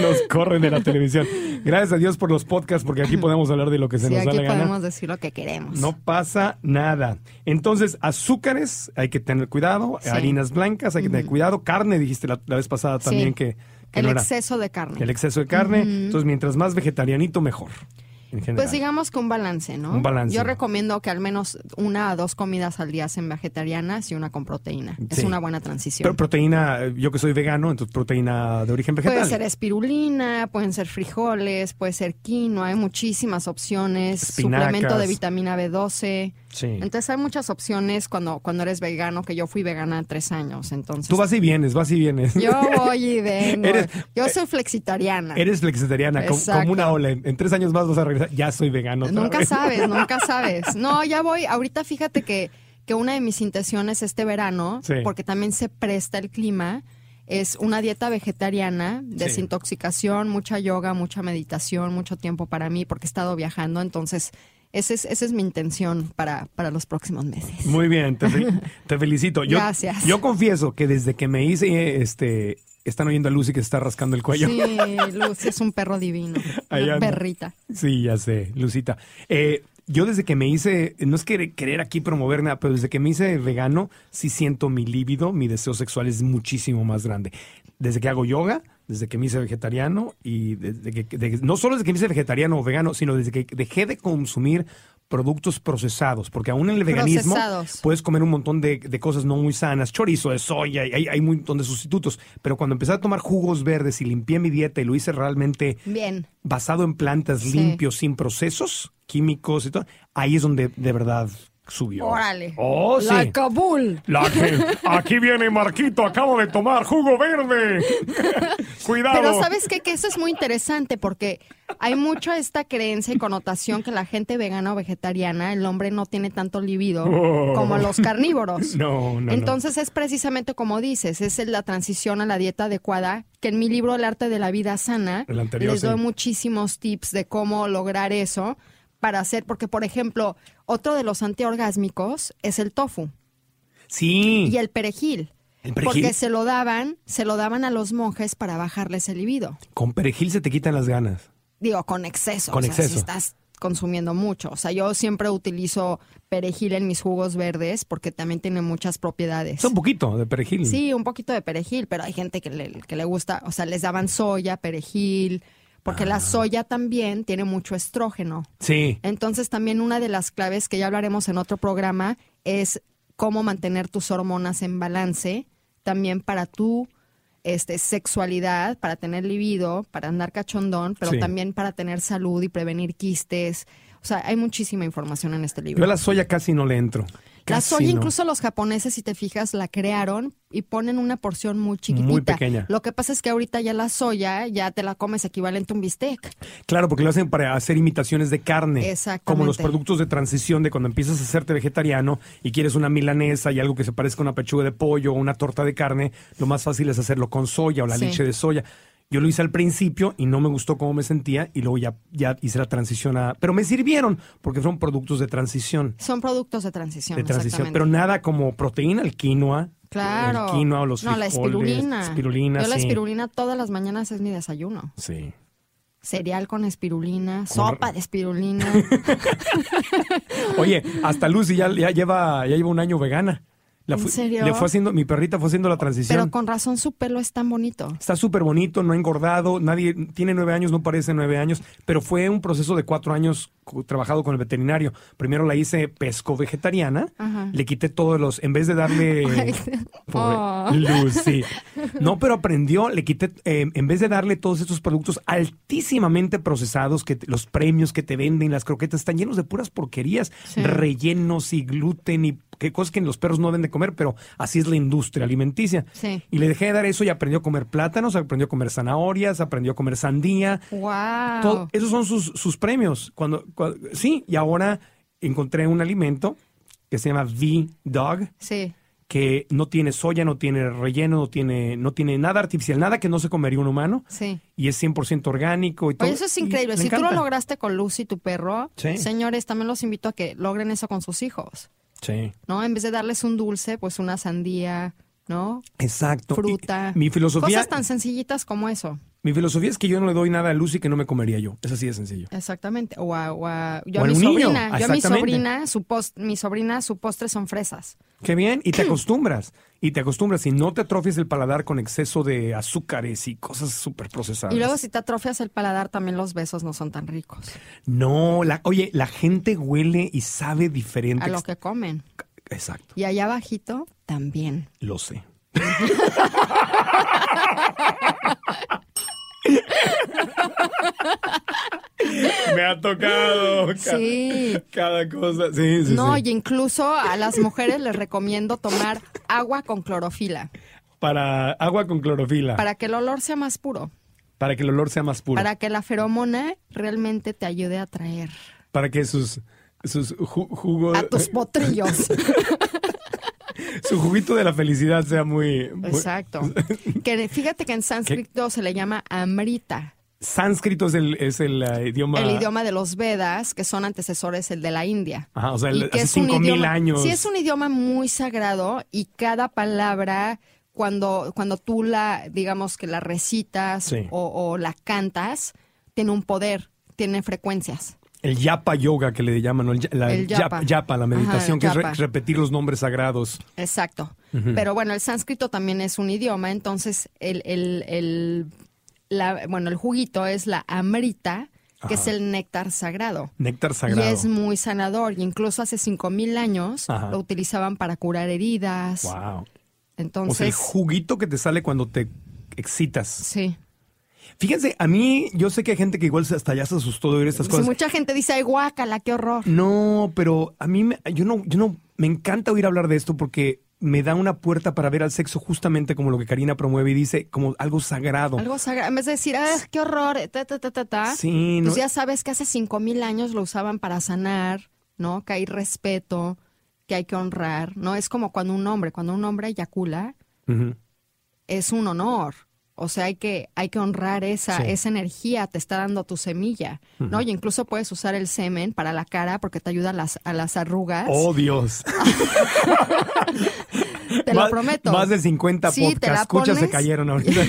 [SPEAKER 3] Nos corren de la televisión. Gracias a Dios por los podcasts, porque aquí podemos hablar de lo que se
[SPEAKER 5] Sí,
[SPEAKER 3] nos da
[SPEAKER 5] aquí
[SPEAKER 3] la gana.
[SPEAKER 5] podemos decir lo que queremos.
[SPEAKER 3] No pasa nada. Entonces, azúcares, hay que tener cuidado.
[SPEAKER 5] Sí.
[SPEAKER 3] Harinas blancas, hay que tener cuidado. Carne, dijiste la, la vez pasada
[SPEAKER 5] Sí.
[SPEAKER 3] también que, que
[SPEAKER 5] el
[SPEAKER 3] no
[SPEAKER 5] exceso de carne.
[SPEAKER 3] el exceso de carne. Entonces, mientras más vegetarianito, mejor. En general.
[SPEAKER 5] Pues digamos que un balance, ¿no?
[SPEAKER 3] Un balance.
[SPEAKER 5] Yo recomiendo que al menos una o dos comidas al día sean vegetarianas y una con proteína. Es una buena transición.
[SPEAKER 3] Pero proteína, eh, yo que soy vegano, entonces proteína de origen vegetal.
[SPEAKER 5] Puede ser espirulina, pueden ser frijoles, puede ser quinoa, hay muchísimas opciones,
[SPEAKER 3] Espinacas.
[SPEAKER 5] suplemento de vitamina B12.
[SPEAKER 3] Sí.
[SPEAKER 5] Entonces hay muchas opciones cuando, cuando eres vegano, que yo fui vegana tres años, entonces
[SPEAKER 3] Tú vas y vienes, vas y vienes.
[SPEAKER 5] yo voy y vengo.
[SPEAKER 3] Eres-
[SPEAKER 5] yo soy flexitariana.
[SPEAKER 3] Eres flexitariana, como, una ola. En, en tres años más vas a regresar. Ya soy vegano. otra
[SPEAKER 5] Nunca
[SPEAKER 3] vez.
[SPEAKER 5] sabes, nunca sabes. No, ya voy. Ahorita fíjate que, que una de mis intenciones este verano,
[SPEAKER 3] Sí.
[SPEAKER 5] porque también se presta el clima, es una dieta vegetariana, desintoxicación, mucha yoga, mucha meditación, mucho tiempo para mí, porque he estado viajando. Entonces, Esa es, esa es mi intención para, para los próximos meses.
[SPEAKER 3] Muy bien, te, fe- te felicito. Yo,
[SPEAKER 5] Gracias.
[SPEAKER 3] Yo confieso que desde que me hice, este, están oyendo a Lucy que se está rascando el cuello.
[SPEAKER 5] Sí, Lucy es un perro divino. Una perrita.
[SPEAKER 3] Sí, ya sé, Lucita. Eh, yo desde que me hice, no es que querer aquí promover nada, pero desde que me hice vegano, sí siento mi líbido, mi deseo sexual es muchísimo más grande. Desde que hago yoga, desde que me hice vegetariano y desde que, de- no solo desde que me hice vegetariano o vegano, sino desde que dejé de consumir productos procesados, porque aún en el veganismo
[SPEAKER 5] Procesados.
[SPEAKER 3] puedes comer un montón de, de cosas no muy sanas, chorizo de soya, y hay, hay un montón de sustitutos, pero cuando empecé a tomar jugos verdes y limpié mi dieta y lo hice realmente
[SPEAKER 5] Bien.
[SPEAKER 3] basado en plantas
[SPEAKER 5] Sí.
[SPEAKER 3] limpios, sin procesos químicos y todo, ahí es donde de verdad subió.
[SPEAKER 5] Órale.
[SPEAKER 3] Oh, sí.
[SPEAKER 5] La Kabul.
[SPEAKER 3] La que- aquí viene Marquito, acabo de tomar jugo verde. Cuidado.
[SPEAKER 5] Pero ¿sabes qué? Que eso es muy interesante porque hay mucho esta creencia y connotación que la gente vegana o vegetariana, el hombre no tiene tanto libido
[SPEAKER 3] Oh.
[SPEAKER 5] como los carnívoros.
[SPEAKER 3] No, no, no.
[SPEAKER 5] Entonces es precisamente como dices, es la transición a la dieta adecuada, que en mi libro El arte de la vida sana
[SPEAKER 3] El anterior,
[SPEAKER 5] les
[SPEAKER 3] sí.
[SPEAKER 5] doy muchísimos tips de cómo lograr eso para hacer, porque por ejemplo, otro de los antiorgásmicos es el tofu
[SPEAKER 3] Sí.
[SPEAKER 5] y el perejil.
[SPEAKER 3] ¿El perejil?
[SPEAKER 5] Porque se lo daban, se lo daban a los monjes para bajarles el libido.
[SPEAKER 3] Con perejil se te quitan las ganas.
[SPEAKER 5] Digo, con exceso.
[SPEAKER 3] Con
[SPEAKER 5] o sea, si
[SPEAKER 3] exceso.
[SPEAKER 5] estás consumiendo mucho. O sea, yo siempre utilizo perejil en mis jugos verdes porque también tiene muchas propiedades.
[SPEAKER 3] Es un poquito de perejil.
[SPEAKER 5] Sí, un poquito de perejil, pero hay gente que le, que le gusta, o sea, les daban soya, perejil, porque
[SPEAKER 3] Ah.
[SPEAKER 5] la soya también tiene mucho estrógeno.
[SPEAKER 3] Sí.
[SPEAKER 5] Entonces también una de las claves que ya hablaremos en otro programa es cómo mantener tus hormonas en balance, también para tu este, sexualidad, para tener libido, para andar cachondón, pero
[SPEAKER 3] Sí.
[SPEAKER 5] también para tener salud y prevenir quistes. O sea, hay muchísima información en este libro.
[SPEAKER 3] Yo a la soya casi no le entro.
[SPEAKER 5] La soya,
[SPEAKER 3] no.
[SPEAKER 5] incluso los japoneses, si te fijas, la crearon y ponen una porción muy chiquitita.
[SPEAKER 3] Muy pequeña.
[SPEAKER 5] Lo que pasa es que ahorita ya la soya ya te la comes equivalente a un bistec.
[SPEAKER 3] Claro, porque lo hacen para hacer imitaciones de carne.
[SPEAKER 5] Exactamente.
[SPEAKER 3] Como los productos de transición de cuando empiezas a hacerte vegetariano y quieres una milanesa y algo que se parezca a una pechuga de pollo o una torta de carne, lo más fácil es hacerlo con soya o la
[SPEAKER 5] Sí.
[SPEAKER 3] leche de soya. Yo lo hice al principio y no me gustó cómo me sentía y luego ya, ya hice la transición a... Pero me sirvieron porque fueron productos de transición.
[SPEAKER 5] Son productos de transición.
[SPEAKER 3] De transición, pero nada como proteína, el quinoa.
[SPEAKER 5] Claro.
[SPEAKER 3] El quinoa o los
[SPEAKER 5] No, la espirulina.
[SPEAKER 3] espirulina,
[SPEAKER 5] Yo la espirulina todas las mañanas es mi desayuno.
[SPEAKER 3] Sí.
[SPEAKER 5] Cereal con espirulina,
[SPEAKER 3] Con-
[SPEAKER 5] sopa de espirulina.
[SPEAKER 3] Oye, hasta Lucy ya, ya lleva ya lleva un año vegana. La
[SPEAKER 5] ¿En serio?
[SPEAKER 3] Le fue haciendo, mi perrita fue haciendo la transición.
[SPEAKER 5] pero con razón su pelo es tan bonito.
[SPEAKER 3] Está súper bonito, no ha engordado, nadie tiene nueve años, no parece nueve años, pero fue un proceso de cuatro años trabajado con el veterinario. Primero la hice pesco vegetariana,
[SPEAKER 5] Ajá.
[SPEAKER 3] le quité todos los, en vez de darle Pobre
[SPEAKER 5] oh.
[SPEAKER 3] Lucy. No, pero aprendió, le quité, eh, en vez de darle todos estos productos altísimamente procesados, que los premios que te venden, las croquetas, están llenos de puras porquerías,
[SPEAKER 5] Sí.
[SPEAKER 3] rellenos y gluten y qué cosas que los perros no deben de comer, pero así es la industria alimenticia.
[SPEAKER 5] Sí.
[SPEAKER 3] Y le dejé de dar eso y aprendió a comer plátanos, aprendió a comer zanahorias, aprendió a comer sandía.
[SPEAKER 5] Wow.
[SPEAKER 3] Todo- esos son sus, sus premios. Cuando, cua- sí, y ahora encontré un alimento que se llama V-Dog
[SPEAKER 5] Sí.
[SPEAKER 3] Que no tiene soya, no tiene relleno, no tiene, no tiene nada artificial, nada que no se comería un humano.
[SPEAKER 5] Sí.
[SPEAKER 3] Y es 100% orgánico y todo.
[SPEAKER 5] Oye, eso es increíble. Si tú lo lograste con Lucy, tu perro,
[SPEAKER 3] Sí.
[SPEAKER 5] señores, también los invito a que logren eso con sus hijos.
[SPEAKER 3] Sí,
[SPEAKER 5] ¿No? En vez de darles un dulce, pues una sandía, ¿no?
[SPEAKER 3] exacto. Y
[SPEAKER 5] Fruta.
[SPEAKER 3] mi filosofía,
[SPEAKER 5] Cosas tan sencillitas como eso.
[SPEAKER 3] mi filosofía es que yo no le doy nada a Lucy que no me comería yo. Es así de sencillo.
[SPEAKER 5] Exactamente. O a, o a- yo
[SPEAKER 3] O
[SPEAKER 5] a mi
[SPEAKER 3] niño.
[SPEAKER 5] sobrina, yo a mi sobrina, su post, mi sobrina, su postre son fresas.
[SPEAKER 3] Qué bien. Y te acostumbras. Y te acostumbras. Y no te atrofies el paladar con exceso de azúcares y cosas súper procesadas.
[SPEAKER 5] Y luego si te atrofias el paladar, también los besos no son tan ricos.
[SPEAKER 3] No, la, oye, la gente huele y sabe diferente.
[SPEAKER 5] A lo que comen.
[SPEAKER 3] Exacto.
[SPEAKER 5] Y allá abajito, también.
[SPEAKER 3] Lo sé. Me ha tocado. ca-
[SPEAKER 5] Sí.
[SPEAKER 3] Cada cosa. Sí, sí,
[SPEAKER 5] No,
[SPEAKER 3] sí.
[SPEAKER 5] y incluso a las mujeres les recomiendo tomar agua con clorofila
[SPEAKER 3] Para agua con clorofila. Para,
[SPEAKER 5] para que el olor sea más puro,
[SPEAKER 3] que el olor sea más puro. Para,
[SPEAKER 5] para que la feromona realmente te ayude a atraer
[SPEAKER 3] que sus, sus ju- jugos.
[SPEAKER 5] a tus potrillos.
[SPEAKER 3] su juguito de la felicidad sea muy. muy-
[SPEAKER 5] Exacto. Que fíjate que en sánscrito se le llama amrita.
[SPEAKER 3] sánscrito es el, es el eh, idioma.
[SPEAKER 5] El idioma de los Vedas, que son antecesores el de la India.
[SPEAKER 3] Ajá, o sea, el- hace
[SPEAKER 5] es un
[SPEAKER 3] cinco mil
[SPEAKER 5] idioma-
[SPEAKER 3] años.
[SPEAKER 5] Sí, es un idioma muy sagrado y cada palabra, cuando, cuando tú la, digamos que la recitas
[SPEAKER 3] Sí.
[SPEAKER 5] o, o la cantas, tiene un poder, tiene frecuencias.
[SPEAKER 3] El yapa yoga que le llaman, ¿no? el, la,
[SPEAKER 5] El
[SPEAKER 3] yapa.
[SPEAKER 5] yapa.
[SPEAKER 3] la meditación,
[SPEAKER 5] Ajá,
[SPEAKER 3] que es re- repetir los nombres sagrados.
[SPEAKER 5] Exacto. Pero bueno, el sánscrito también es un idioma, entonces el, el, el, la, bueno, el juguito es la amrita, que es el néctar sagrado.
[SPEAKER 3] Néctar sagrado.
[SPEAKER 5] Y es muy sanador. Y incluso hace 5000 años
[SPEAKER 3] Ajá.
[SPEAKER 5] lo utilizaban para curar heridas.
[SPEAKER 3] Wow. O sea, el
[SPEAKER 5] Entonces,
[SPEAKER 3] juguito que te sale cuando te excitas.
[SPEAKER 5] sí.
[SPEAKER 3] Fíjense, a mí, yo sé que hay gente que igual se- hasta ya se asustó de oír estas
[SPEAKER 5] Si
[SPEAKER 3] cosas.
[SPEAKER 5] mucha gente dice, ay, guácala, qué horror.
[SPEAKER 3] No, pero a mí, me- yo no, yo no, me encanta oír hablar de esto porque me da una puerta para ver al sexo justamente como lo que Karina promueve y dice, como algo sagrado.
[SPEAKER 5] Algo sagrado. En vez de decir, ay, qué horror, ta, ta, ta, ta, ta.
[SPEAKER 3] Sí,
[SPEAKER 5] Pues
[SPEAKER 3] no-
[SPEAKER 5] ya sabes que hace 5000 años lo usaban para sanar, ¿no? Que hay respeto, que hay que honrar, ¿no? Es como cuando un hombre, cuando un hombre eyacula, es un honor. O sea, hay que, hay que honrar esa,
[SPEAKER 3] Sí.
[SPEAKER 5] esa energía, te está dando tu semilla, ¿no? Y incluso puedes usar el semen para la cara porque te ayuda a las, a las arrugas.
[SPEAKER 3] Oh, Dios.
[SPEAKER 5] te lo
[SPEAKER 3] Más-
[SPEAKER 5] prometo.
[SPEAKER 3] Más de 50
[SPEAKER 5] Sí, te la
[SPEAKER 3] podcast escuchas se cayeron ahorita.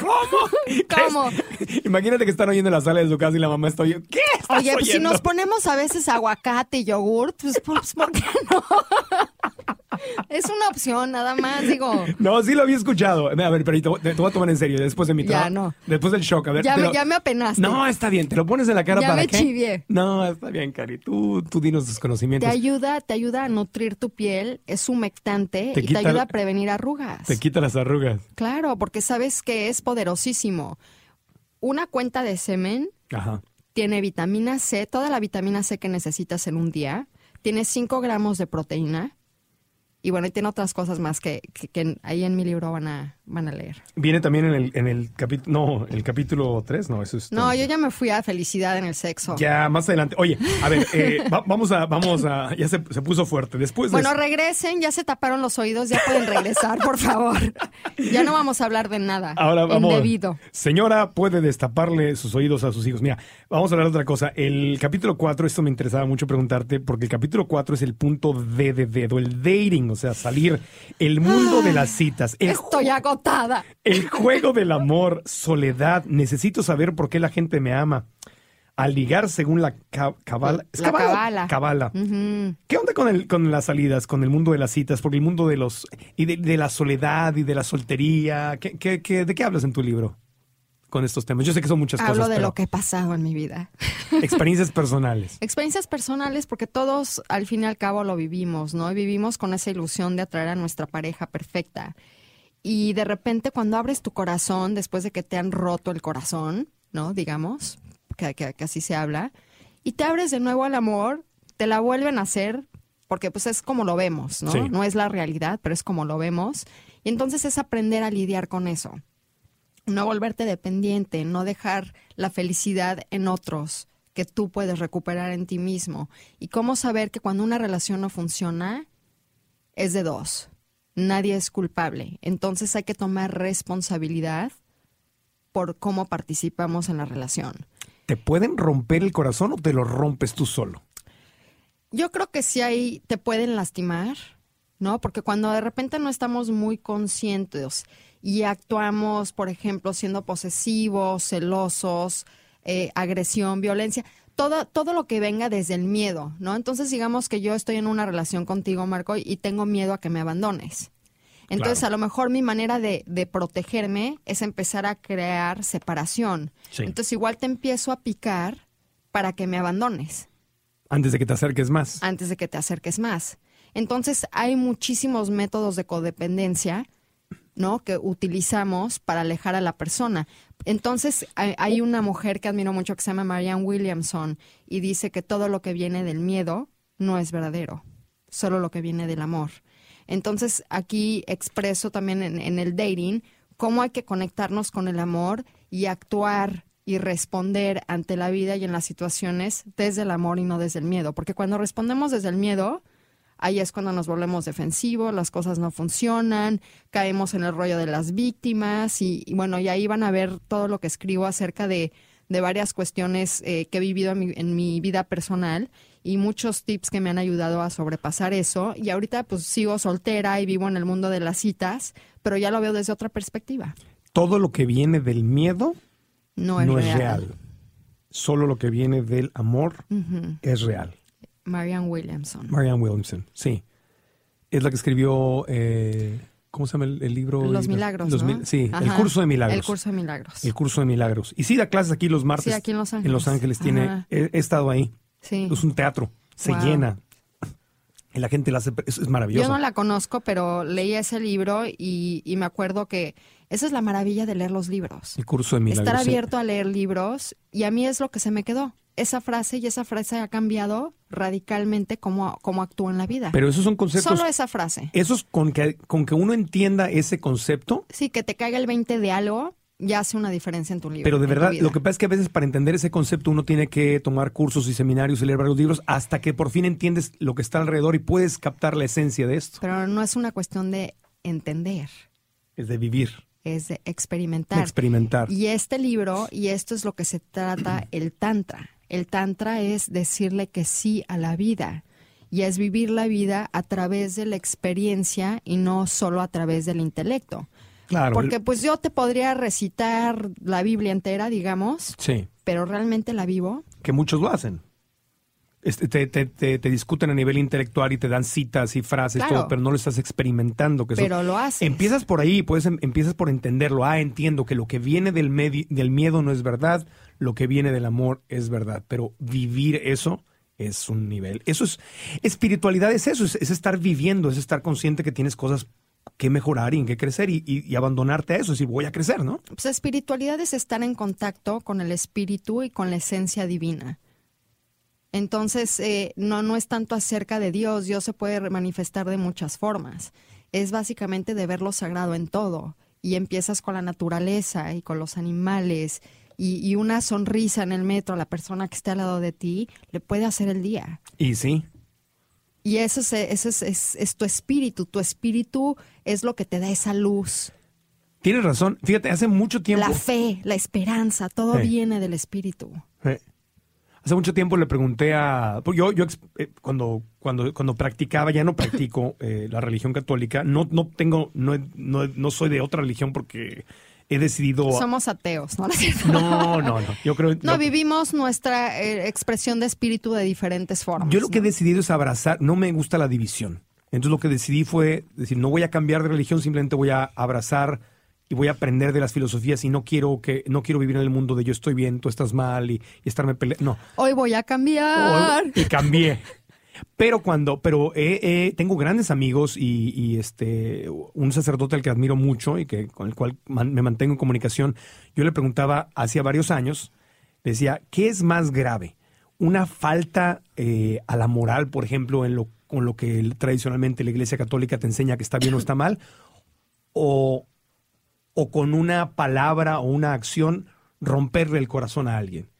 [SPEAKER 3] ¿Cómo?
[SPEAKER 5] ¿Cómo?
[SPEAKER 3] Imagínate que están oyendo en la sala de su casa y la mamá está oyendo. ¿Qué? estás
[SPEAKER 5] Oye, pues si nos ponemos a veces aguacate y yogur, pues, pues ¿por qué no? Es una opción, nada más, digo.
[SPEAKER 3] No, sí lo había escuchado. A ver, pero te, voy- te voy a tomar en serio después de mi
[SPEAKER 5] Ya,
[SPEAKER 3] trabajo.
[SPEAKER 5] no.
[SPEAKER 3] Después del shock. A ver,
[SPEAKER 5] Ya me, ya me apenaste.
[SPEAKER 3] No, está bien. Te lo pones en la cara
[SPEAKER 5] Ya
[SPEAKER 3] para
[SPEAKER 5] me
[SPEAKER 3] qué?
[SPEAKER 5] chivié.
[SPEAKER 3] No, está bien, Cari. Tú, tú dinos tus
[SPEAKER 5] Te
[SPEAKER 3] conocimientos.
[SPEAKER 5] ayuda, te ayuda a nutrir tu piel, es humectante
[SPEAKER 3] Te
[SPEAKER 5] y
[SPEAKER 3] quita
[SPEAKER 5] te ayuda a prevenir arrugas.
[SPEAKER 3] Te quita las arrugas.
[SPEAKER 5] Claro, porque sabes que es poderosísimo. Una cuenta de semen
[SPEAKER 3] Ajá.
[SPEAKER 5] tiene vitamina C, toda la vitamina C que necesitas en un día, tiene 5 gramos de proteína y bueno, y tiene otras cosas más que, que- que ahí en mi libro van a, van a leer.
[SPEAKER 3] Viene también en el, en el capítulo. No, el capítulo 3, no, eso es.
[SPEAKER 5] No, yo ya me fui a felicidad en el sexo.
[SPEAKER 3] Ya, más adelante. Oye, a ver, eh, va- vamos a, vamos a. Ya se, se puso fuerte. Después de.
[SPEAKER 5] Bueno, regresen, ya se taparon los oídos, ya pueden regresar, por favor. Ya no vamos a hablar de nada.
[SPEAKER 3] Ahora vamos.
[SPEAKER 5] Indebido.
[SPEAKER 3] Señora, puede destaparle sus oídos a sus hijos. Mira, vamos a hablar de otra cosa. El capítulo 4, esto me interesaba mucho preguntarte, porque el capítulo 4 es el punto D de dedo, el dating, o sea, salir, el mundo de las citas, el,
[SPEAKER 5] Estoy agotada.
[SPEAKER 3] el juego del amor, soledad. Necesito saber por qué la gente me ama. Al ligar según la ca- cabala. ¿Es
[SPEAKER 5] La
[SPEAKER 3] cabala?
[SPEAKER 5] cabala.
[SPEAKER 3] Cabala.
[SPEAKER 5] Ujú.
[SPEAKER 3] ¿Qué onda con, el, con las salidas, con el mundo de las citas? Porque el mundo de los. y de, de la soledad y de la soltería. ¿Qué, qué, qué- de qué hablas en tu libro con estos temas? Yo sé que son muchas
[SPEAKER 5] Hablo
[SPEAKER 3] cosas,
[SPEAKER 5] de
[SPEAKER 3] pero
[SPEAKER 5] lo que he pasado en mi vida.
[SPEAKER 3] experiencias personales.
[SPEAKER 5] Experiencias personales, porque todos al fin y al cabo lo vivimos, ¿no? Y vivimos con esa ilusión de atraer a nuestra pareja perfecta. Y de repente cuando abres tu corazón, después de que te han roto el corazón, ¿no? Digamos, que, que- que así se habla, y te abres de nuevo al amor, te la vuelven a hacer, porque pues es como lo vemos, ¿no?
[SPEAKER 3] Sí.
[SPEAKER 5] No es la realidad, pero es como lo vemos. Y entonces es aprender a lidiar con eso. No volverte dependiente, no dejar la felicidad en otros que tú puedes recuperar en ti mismo. Y cómo saber que cuando una relación no funciona, es de dos. Nadie es culpable. Entonces hay que tomar responsabilidad por cómo participamos en la relación.
[SPEAKER 3] ¿Te pueden romper el corazón o te lo rompes tú solo?
[SPEAKER 5] Yo creo que sí ahí te pueden lastimar, ¿no? Porque cuando de repente no estamos muy conscientes y actuamos, por ejemplo, siendo posesivos, celosos, eh, agresión, violencia, todo, todo lo que venga desde el miedo, ¿no? Entonces digamos que yo estoy en una relación contigo, Marco, y tengo miedo a que me abandones. Entonces,
[SPEAKER 3] Claro.
[SPEAKER 5] a lo mejor mi manera de, de protegerme es empezar a crear separación.
[SPEAKER 3] Sí.
[SPEAKER 5] Entonces, igual te empiezo a picar para que me abandones
[SPEAKER 3] Antes de que te acerques más.
[SPEAKER 5] antes de que te acerques más. Entonces, hay muchísimos métodos de codependencia, ¿no? Que utilizamos para alejar a la persona. Entonces, hay, una mujer que admiro mucho que se llama Marianne Williamson y dice que todo lo que viene del miedo no es verdadero, solo lo que viene del amor. Entonces, aquí expreso también en el dating cómo hay que conectarnos con el amor y actuar y responder ante la vida y en las situaciones desde el amor y no desde el miedo. Porque cuando respondemos desde el miedo, ahí es cuando nos volvemos defensivos, las cosas no funcionan, caemos en el rollo de las víctimas y, y bueno, y ahí van a ver todo lo que escribo acerca de, de varias cuestiones eh, que he vivido en mi, en mi vida personal y muchos tips que me han ayudado a sobrepasar eso. Y ahorita pues sigo soltera y vivo en el mundo de las citas, pero ya lo veo desde otra perspectiva.
[SPEAKER 3] Todo lo que viene del miedo
[SPEAKER 5] No es
[SPEAKER 3] no
[SPEAKER 5] real.
[SPEAKER 3] es real. Solo lo que viene del amor es real.
[SPEAKER 5] Marianne Williamson.
[SPEAKER 3] Marianne Williamson, sí. Es la que escribió, eh, ¿cómo se llama el, el libro?
[SPEAKER 5] Los milagros,
[SPEAKER 3] Los
[SPEAKER 5] ¿no?
[SPEAKER 3] mil- sí, el curso de milagros.
[SPEAKER 5] El curso de milagros.
[SPEAKER 3] El curso de milagros. Y sí, da clases aquí los martes.
[SPEAKER 5] Sí, aquí en Los
[SPEAKER 3] En Los
[SPEAKER 5] Ángeles.
[SPEAKER 3] Ángeles tiene, he, he estado ahí.
[SPEAKER 5] Sí.
[SPEAKER 3] Es un teatro, se
[SPEAKER 5] Wow.
[SPEAKER 3] llena. Y la gente la hace, es, es maravilloso.
[SPEAKER 5] Yo no la conozco, pero leí ese libro y, y me acuerdo que esa es la maravilla de leer los libros.
[SPEAKER 3] El curso de milagros.
[SPEAKER 5] Estar
[SPEAKER 3] sí.
[SPEAKER 5] abierto a leer libros y a mí es lo que se me quedó. Esa frase y esa frase ha cambiado radicalmente cómo, cómo actúo en la vida.
[SPEAKER 3] Pero esos son conceptos.
[SPEAKER 5] Solo esa frase.
[SPEAKER 3] Esos con que, con que uno entienda ese concepto,
[SPEAKER 5] Sí, que te caiga el 20 de algo ya hace una diferencia en tu libro.
[SPEAKER 3] pero de verdad, lo que pasa es que a veces para entender ese concepto uno tiene que tomar cursos y seminarios y leer varios libros hasta que por fin entiendes lo que está alrededor y puedes captar la esencia de esto.
[SPEAKER 5] Pero no es una cuestión de entender,
[SPEAKER 3] Es de vivir,
[SPEAKER 5] es de
[SPEAKER 3] de
[SPEAKER 5] experimentar.
[SPEAKER 3] experimentar.
[SPEAKER 5] Y este libro, y esto es lo que se trata el Tantra. El Tantra es decirle que sí a la vida. Y es vivir la vida a través de la experiencia y no solo a través del intelecto.
[SPEAKER 3] Claro.
[SPEAKER 5] Porque pues yo te podría recitar la Biblia entera, digamos,
[SPEAKER 3] sí,
[SPEAKER 5] pero realmente la vivo.
[SPEAKER 3] que muchos lo hacen. Este, te, te- te- te discuten a nivel intelectual y te dan citas y frases,
[SPEAKER 5] Claro.
[SPEAKER 3] todo, pero no lo estás experimentando. Que eso-
[SPEAKER 5] Pero lo haces.
[SPEAKER 3] Empiezas por ahí, pues em- empiezas por entenderlo. Ah, entiendo que lo que viene del, del miedo no es verdad, lo que viene del amor es verdad. Pero vivir eso es un nivel. Eso es, espiritualidad es eso, es, es estar viviendo, es estar consciente que tienes cosas que mejorar y en que crecer y, y- y abandonarte a eso, es decir, voy a crecer, ¿no?
[SPEAKER 5] Pues espiritualidad es estar en contacto con el espíritu y con la esencia divina. Entonces, eh, no, no es tanto acerca de Dios, Dios se puede manifestar de muchas formas. Es básicamente de ver lo sagrado en todo. Y empiezas con la naturaleza y con los animales. Y, y una sonrisa en el metro a la persona que esté al lado de ti le puede hacer el día.
[SPEAKER 3] Y sí,
[SPEAKER 5] Y eso es, eso es, es- es tu espíritu. Tu espíritu es lo que te da esa luz.
[SPEAKER 3] tienes razón. Fíjate, hace mucho tiempo...
[SPEAKER 5] La fe, la esperanza, todo
[SPEAKER 3] Sí.
[SPEAKER 5] viene del espíritu.
[SPEAKER 3] Eh, Hace mucho tiempo le pregunté a. porque Yo, yo ex- eh, cuando, cuando, cuando practicaba, ya no practico eh, la religión católica. No, no tengo, no, no, no soy de otra religión porque he decidido.
[SPEAKER 5] Somos ateos, ¿no? ¿No?
[SPEAKER 3] No, no, no. Yo creo.
[SPEAKER 5] No, vivimos nuestra eh, expresión de espíritu de diferentes formas.
[SPEAKER 3] yo lo que he decidido es abrazar. No me gusta la división. Entonces lo que decidí fue decir, no voy a cambiar de religión, simplemente voy a abrazar y voy a aprender de las filosofías y no quiero que no quiero vivir en el mundo de yo estoy bien, tú estás mal y, y estarme peleando. No,
[SPEAKER 5] Hoy voy a cambiar.
[SPEAKER 3] y cambié. Pero cuando, pero eh, eh, tengo grandes amigos y, y, este un sacerdote al que admiro mucho y que con el cual man- me mantengo en comunicación. Yo le preguntaba hacía varios años, decía, ¿qué es más grave? Una falta eh, a la moral, por ejemplo, en lo con lo que tradicionalmente la Iglesia Católica te enseña que está bien o está mal, o, o con una palabra o una acción romperle el corazón a alguien.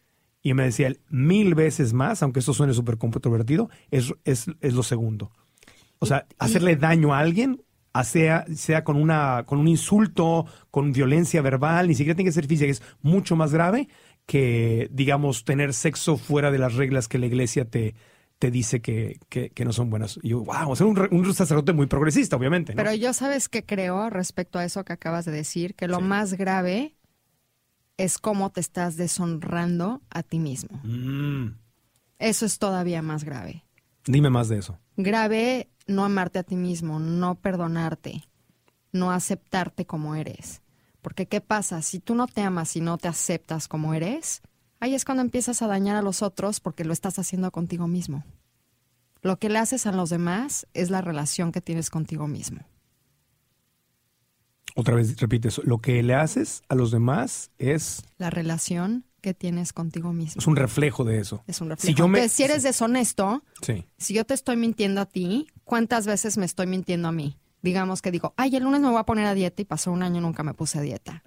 [SPEAKER 3] Y me decía él, mil veces más, aunque esto suene súper controvertido, es, es, es lo segundo. O sea, hacerle daño a alguien, sea, sea con, una, con un insulto, con violencia verbal, ni siquiera tiene que ser física, es mucho más grave que, digamos, tener sexo fuera de las reglas que la iglesia te, te dice que, que, que no son buenas. Y yo, wow, o sea, un, un sacerdote muy progresista, obviamente. ¿no?
[SPEAKER 5] Pero yo sabes que creo respecto a eso que acabas de decir, que lo más grave es cómo te estás deshonrando a ti mismo.
[SPEAKER 3] Mm,
[SPEAKER 5] Eso es todavía más grave.
[SPEAKER 3] dime más de eso.
[SPEAKER 5] Grave no amarte a ti mismo, no perdonarte, no aceptarte como eres. Porque ¿qué pasa? Si tú no te amas y no te aceptas como eres, ahí es cuando empiezas a dañar a los otros porque lo estás haciendo contigo mismo. Lo que le haces a los demás es la relación que tienes contigo mismo.
[SPEAKER 3] Otra vez repite eso. Lo que le haces a los demás es,
[SPEAKER 5] La relación que tienes contigo mismo.
[SPEAKER 3] es un reflejo de eso.
[SPEAKER 5] Es un reflejo.
[SPEAKER 3] Si yo me-
[SPEAKER 5] Entonces, si eres deshonesto,
[SPEAKER 3] Sí.
[SPEAKER 5] si yo te estoy mintiendo a ti, ¿cuántas veces me estoy mintiendo a mí? Digamos que digo, ay, el lunes me voy a poner a dieta y pasó un año y nunca me puse a dieta.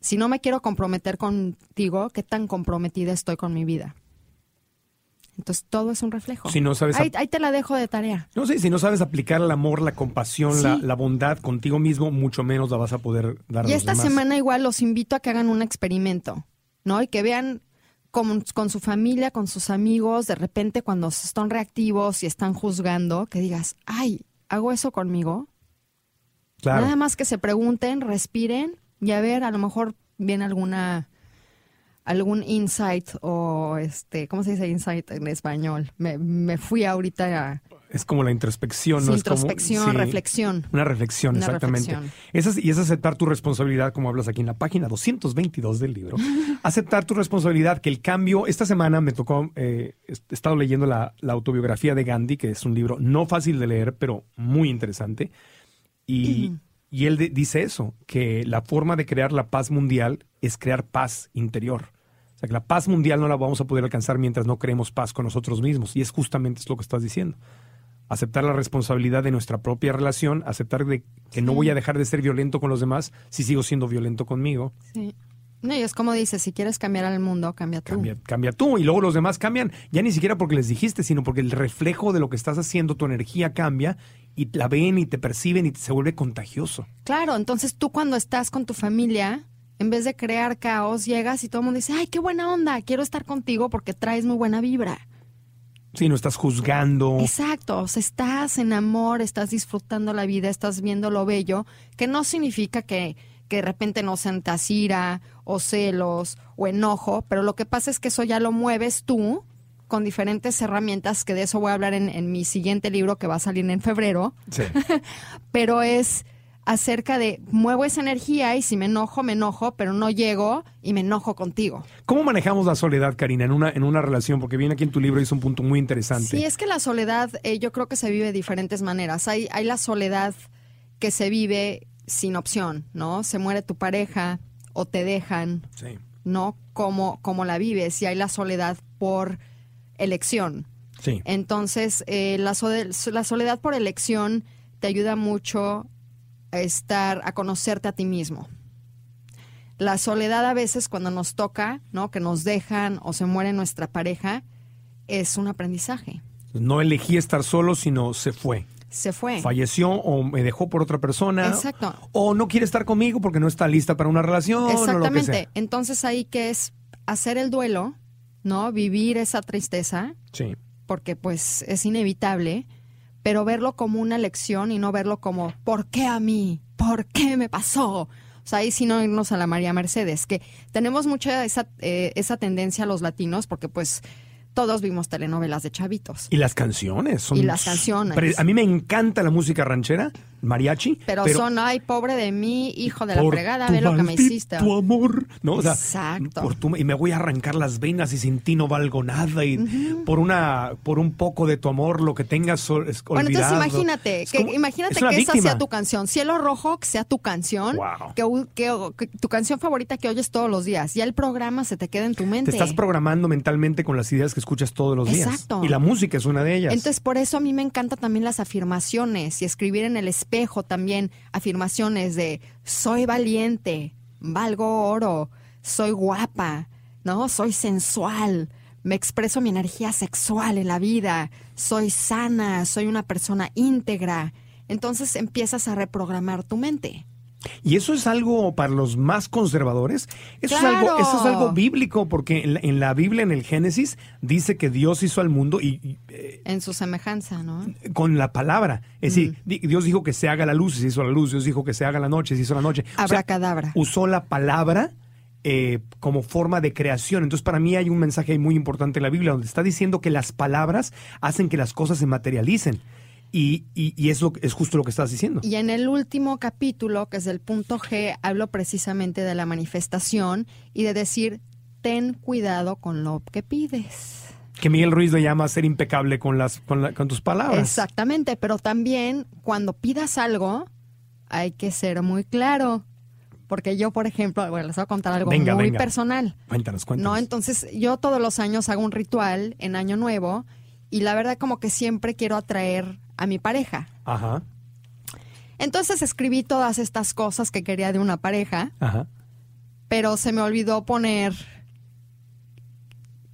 [SPEAKER 5] Si no me quiero comprometer contigo, ¿qué tan comprometida estoy con mi vida? Entonces todo es un reflejo.
[SPEAKER 3] Si no sabes
[SPEAKER 5] ahí, ahí te la dejo de tarea.
[SPEAKER 3] No sé, si no sabes aplicar el amor, la compasión, la,
[SPEAKER 5] Sí.
[SPEAKER 3] la bondad contigo mismo, mucho menos la vas a poder dar a
[SPEAKER 5] Y
[SPEAKER 3] los
[SPEAKER 5] esta
[SPEAKER 3] demás.
[SPEAKER 5] semana igual los invito a que hagan un experimento, ¿no? Y que vean con, con su familia, con sus amigos, de repente cuando están reactivos y están juzgando, que digas, ay, ¿hago eso conmigo?
[SPEAKER 3] Claro.
[SPEAKER 5] Nada más que se pregunten, respiren y a ver, a lo mejor viene alguna algún insight o este, ¿cómo se dice insight en español? Me, me fui ahorita a
[SPEAKER 3] Es como la introspección, ¿no? Es como-
[SPEAKER 5] introspección,
[SPEAKER 3] sí,
[SPEAKER 5] reflexión.
[SPEAKER 3] Una reflexión,
[SPEAKER 5] Una
[SPEAKER 3] exactamente.
[SPEAKER 5] reflexión.
[SPEAKER 3] Esa es- y es aceptar tu responsabilidad, como hablas aquí en la página 222 del libro. aceptar tu responsabilidad, que el cambio, esta semana me tocó, eh, he estado leyendo la, la autobiografía de Gandhi, que es un libro no fácil de leer, pero muy interesante. Y, y él de- dice eso, que la forma de crear la paz mundial es crear paz interior. O sea, que la paz mundial no la vamos a poder alcanzar mientras no creemos paz con nosotros mismos. Y es justamente lo que estás diciendo aceptar la responsabilidad de nuestra propia relación, aceptar de que no voy a dejar de ser violento con los demás si sigo siendo violento conmigo.
[SPEAKER 5] Sí. No, y es como dices, si quieres cambiar al mundo, cambia tú.
[SPEAKER 3] Cambia, cambia tú y luego los demás cambian, ya ni siquiera porque les dijiste, sino porque el reflejo de lo que estás haciendo, tu energía cambia y la ven y te perciben y se vuelve contagioso.
[SPEAKER 5] Claro, entonces tú cuando estás con tu familia, en vez de crear caos, llegas y todo el mundo dice, ay, qué buena onda, quiero estar contigo porque traes muy buena vibra.
[SPEAKER 3] Si no estás juzgando,
[SPEAKER 5] Exacto, o sea, estás en amor, estás disfrutando la vida, estás viendo lo bello, que no significa que, que de repente no sientas ira o celos o enojo, pero lo que pasa es que eso ya lo mueves tú con diferentes herramientas, que de eso voy a hablar en, en mi siguiente libro que va a salir en febrero,
[SPEAKER 3] sí.
[SPEAKER 5] pero es acerca de muevo esa energía y si me enojo, me enojo, pero no llego y me enojo contigo.
[SPEAKER 3] ¿Cómo manejamos la soledad, Karina, en una, en una relación? Porque viene aquí en tu libro y es un punto muy interesante.
[SPEAKER 5] Sí, es que la soledad eh, yo creo que se vive de diferentes maneras. Hay, hay la soledad que se vive sin opción, ¿no? Se muere tu pareja o te dejan,
[SPEAKER 3] Sí.
[SPEAKER 5] ¿no? Como, como la vives. Y hay la soledad por elección.
[SPEAKER 3] Sí.
[SPEAKER 5] Entonces, eh, la, soledad por elección te ayuda mucho a estar, a conocerte a ti mismo. La soledad a veces cuando nos toca, ¿no? Que nos dejan o se muere nuestra pareja, es un aprendizaje.
[SPEAKER 3] No elegí estar solo, sino se fue.
[SPEAKER 5] Se fue.
[SPEAKER 3] Falleció o me dejó por otra persona.
[SPEAKER 5] Exacto.
[SPEAKER 3] O no quiere estar conmigo porque no está lista para una relación. O lo que
[SPEAKER 5] Exactamente.
[SPEAKER 3] sea.
[SPEAKER 5] Entonces ahí que es hacer el duelo, ¿no? Vivir esa tristeza,
[SPEAKER 3] Sí.
[SPEAKER 5] porque pues es inevitable, pero verlo como una lección y no verlo como ¿por qué a mí? ¿Por qué me pasó? O sea, ahí sí no irnos a la María Mercedes, que tenemos mucha esa, eh, esa tendencia a los latinos, porque pues todos vimos telenovelas de chavitos.
[SPEAKER 3] Y las canciones. Son
[SPEAKER 5] Y las canciones.
[SPEAKER 3] A mí me encanta la música ranchera, mariachi.
[SPEAKER 5] Pero, son, ay, pobre de mí, hijo de la fregada,
[SPEAKER 3] tu
[SPEAKER 5] ve lo que me hiciste.
[SPEAKER 3] amor, ¿no? O sea,
[SPEAKER 5] Exacto.
[SPEAKER 3] por tu- y me voy a arrancar las venas y sin ti no valgo nada y por una por un poco de tu amor lo que tengas sol- es
[SPEAKER 5] Bueno, entonces
[SPEAKER 3] olvidado.
[SPEAKER 5] imagínate,
[SPEAKER 3] Es
[SPEAKER 5] que,
[SPEAKER 3] como-
[SPEAKER 5] imagínate
[SPEAKER 3] es
[SPEAKER 5] que esa sea tu canción. Cielo Rojo, que sea tu canción,
[SPEAKER 3] Wow.
[SPEAKER 5] que, u- que- que tu canción favorita que oyes todos los días. Ya el programa se te queda en tu mente.
[SPEAKER 3] Te estás programando mentalmente con las ideas que escuchas todos los días.
[SPEAKER 5] Exacto.
[SPEAKER 3] Y la música es una de ellas.
[SPEAKER 5] Entonces, por eso a mí me encantan también las afirmaciones y escribir en el espejo también afirmaciones de soy valiente, valgo oro, soy guapa, ¿no? Soy sensual, me expreso mi energía sexual en la vida, soy sana, soy una persona íntegra. Entonces empiezas a reprogramar tu mente.
[SPEAKER 3] Y eso es algo para los más conservadores. Eso, es, algo, eso es algo bíblico, porque en la, en la Biblia, en el Génesis, dice que Dios hizo al mundo y, y, eh,
[SPEAKER 5] En su semejanza, ¿no?
[SPEAKER 3] con la palabra. Es decir, di- Dios dijo que se haga la luz y se hizo la luz. Dios dijo que se haga la noche y se hizo la noche. O sea,
[SPEAKER 5] Abracadabra.
[SPEAKER 3] usó la palabra eh, como forma de creación. Entonces, para mí hay un mensaje muy importante en la Biblia donde está diciendo que las palabras hacen que las cosas se materialicen. Y, y, y es, lo, es justo lo que estás diciendo.
[SPEAKER 5] Y en el último capítulo, que es el punto G, hablo precisamente de la manifestación y de decir, ten cuidado con lo que pides.
[SPEAKER 3] Que Miguel Ruiz le llama ser impecable con, las, con, la- con tus palabras.
[SPEAKER 5] Exactamente, pero también cuando pidas algo, hay que ser muy claro. Porque yo, por ejemplo, bueno, les voy a contar algo
[SPEAKER 3] Venga,
[SPEAKER 5] muy
[SPEAKER 3] venga.
[SPEAKER 5] personal.
[SPEAKER 3] Cuéntanos, cuéntanos.
[SPEAKER 5] No, entonces yo todos los años hago un ritual en Año Nuevo y la verdad como que siempre quiero atraer a mi pareja.
[SPEAKER 3] Ajá,
[SPEAKER 5] Entonces escribí todas estas cosas que quería de una pareja,
[SPEAKER 3] ajá.
[SPEAKER 5] pero se me olvidó poner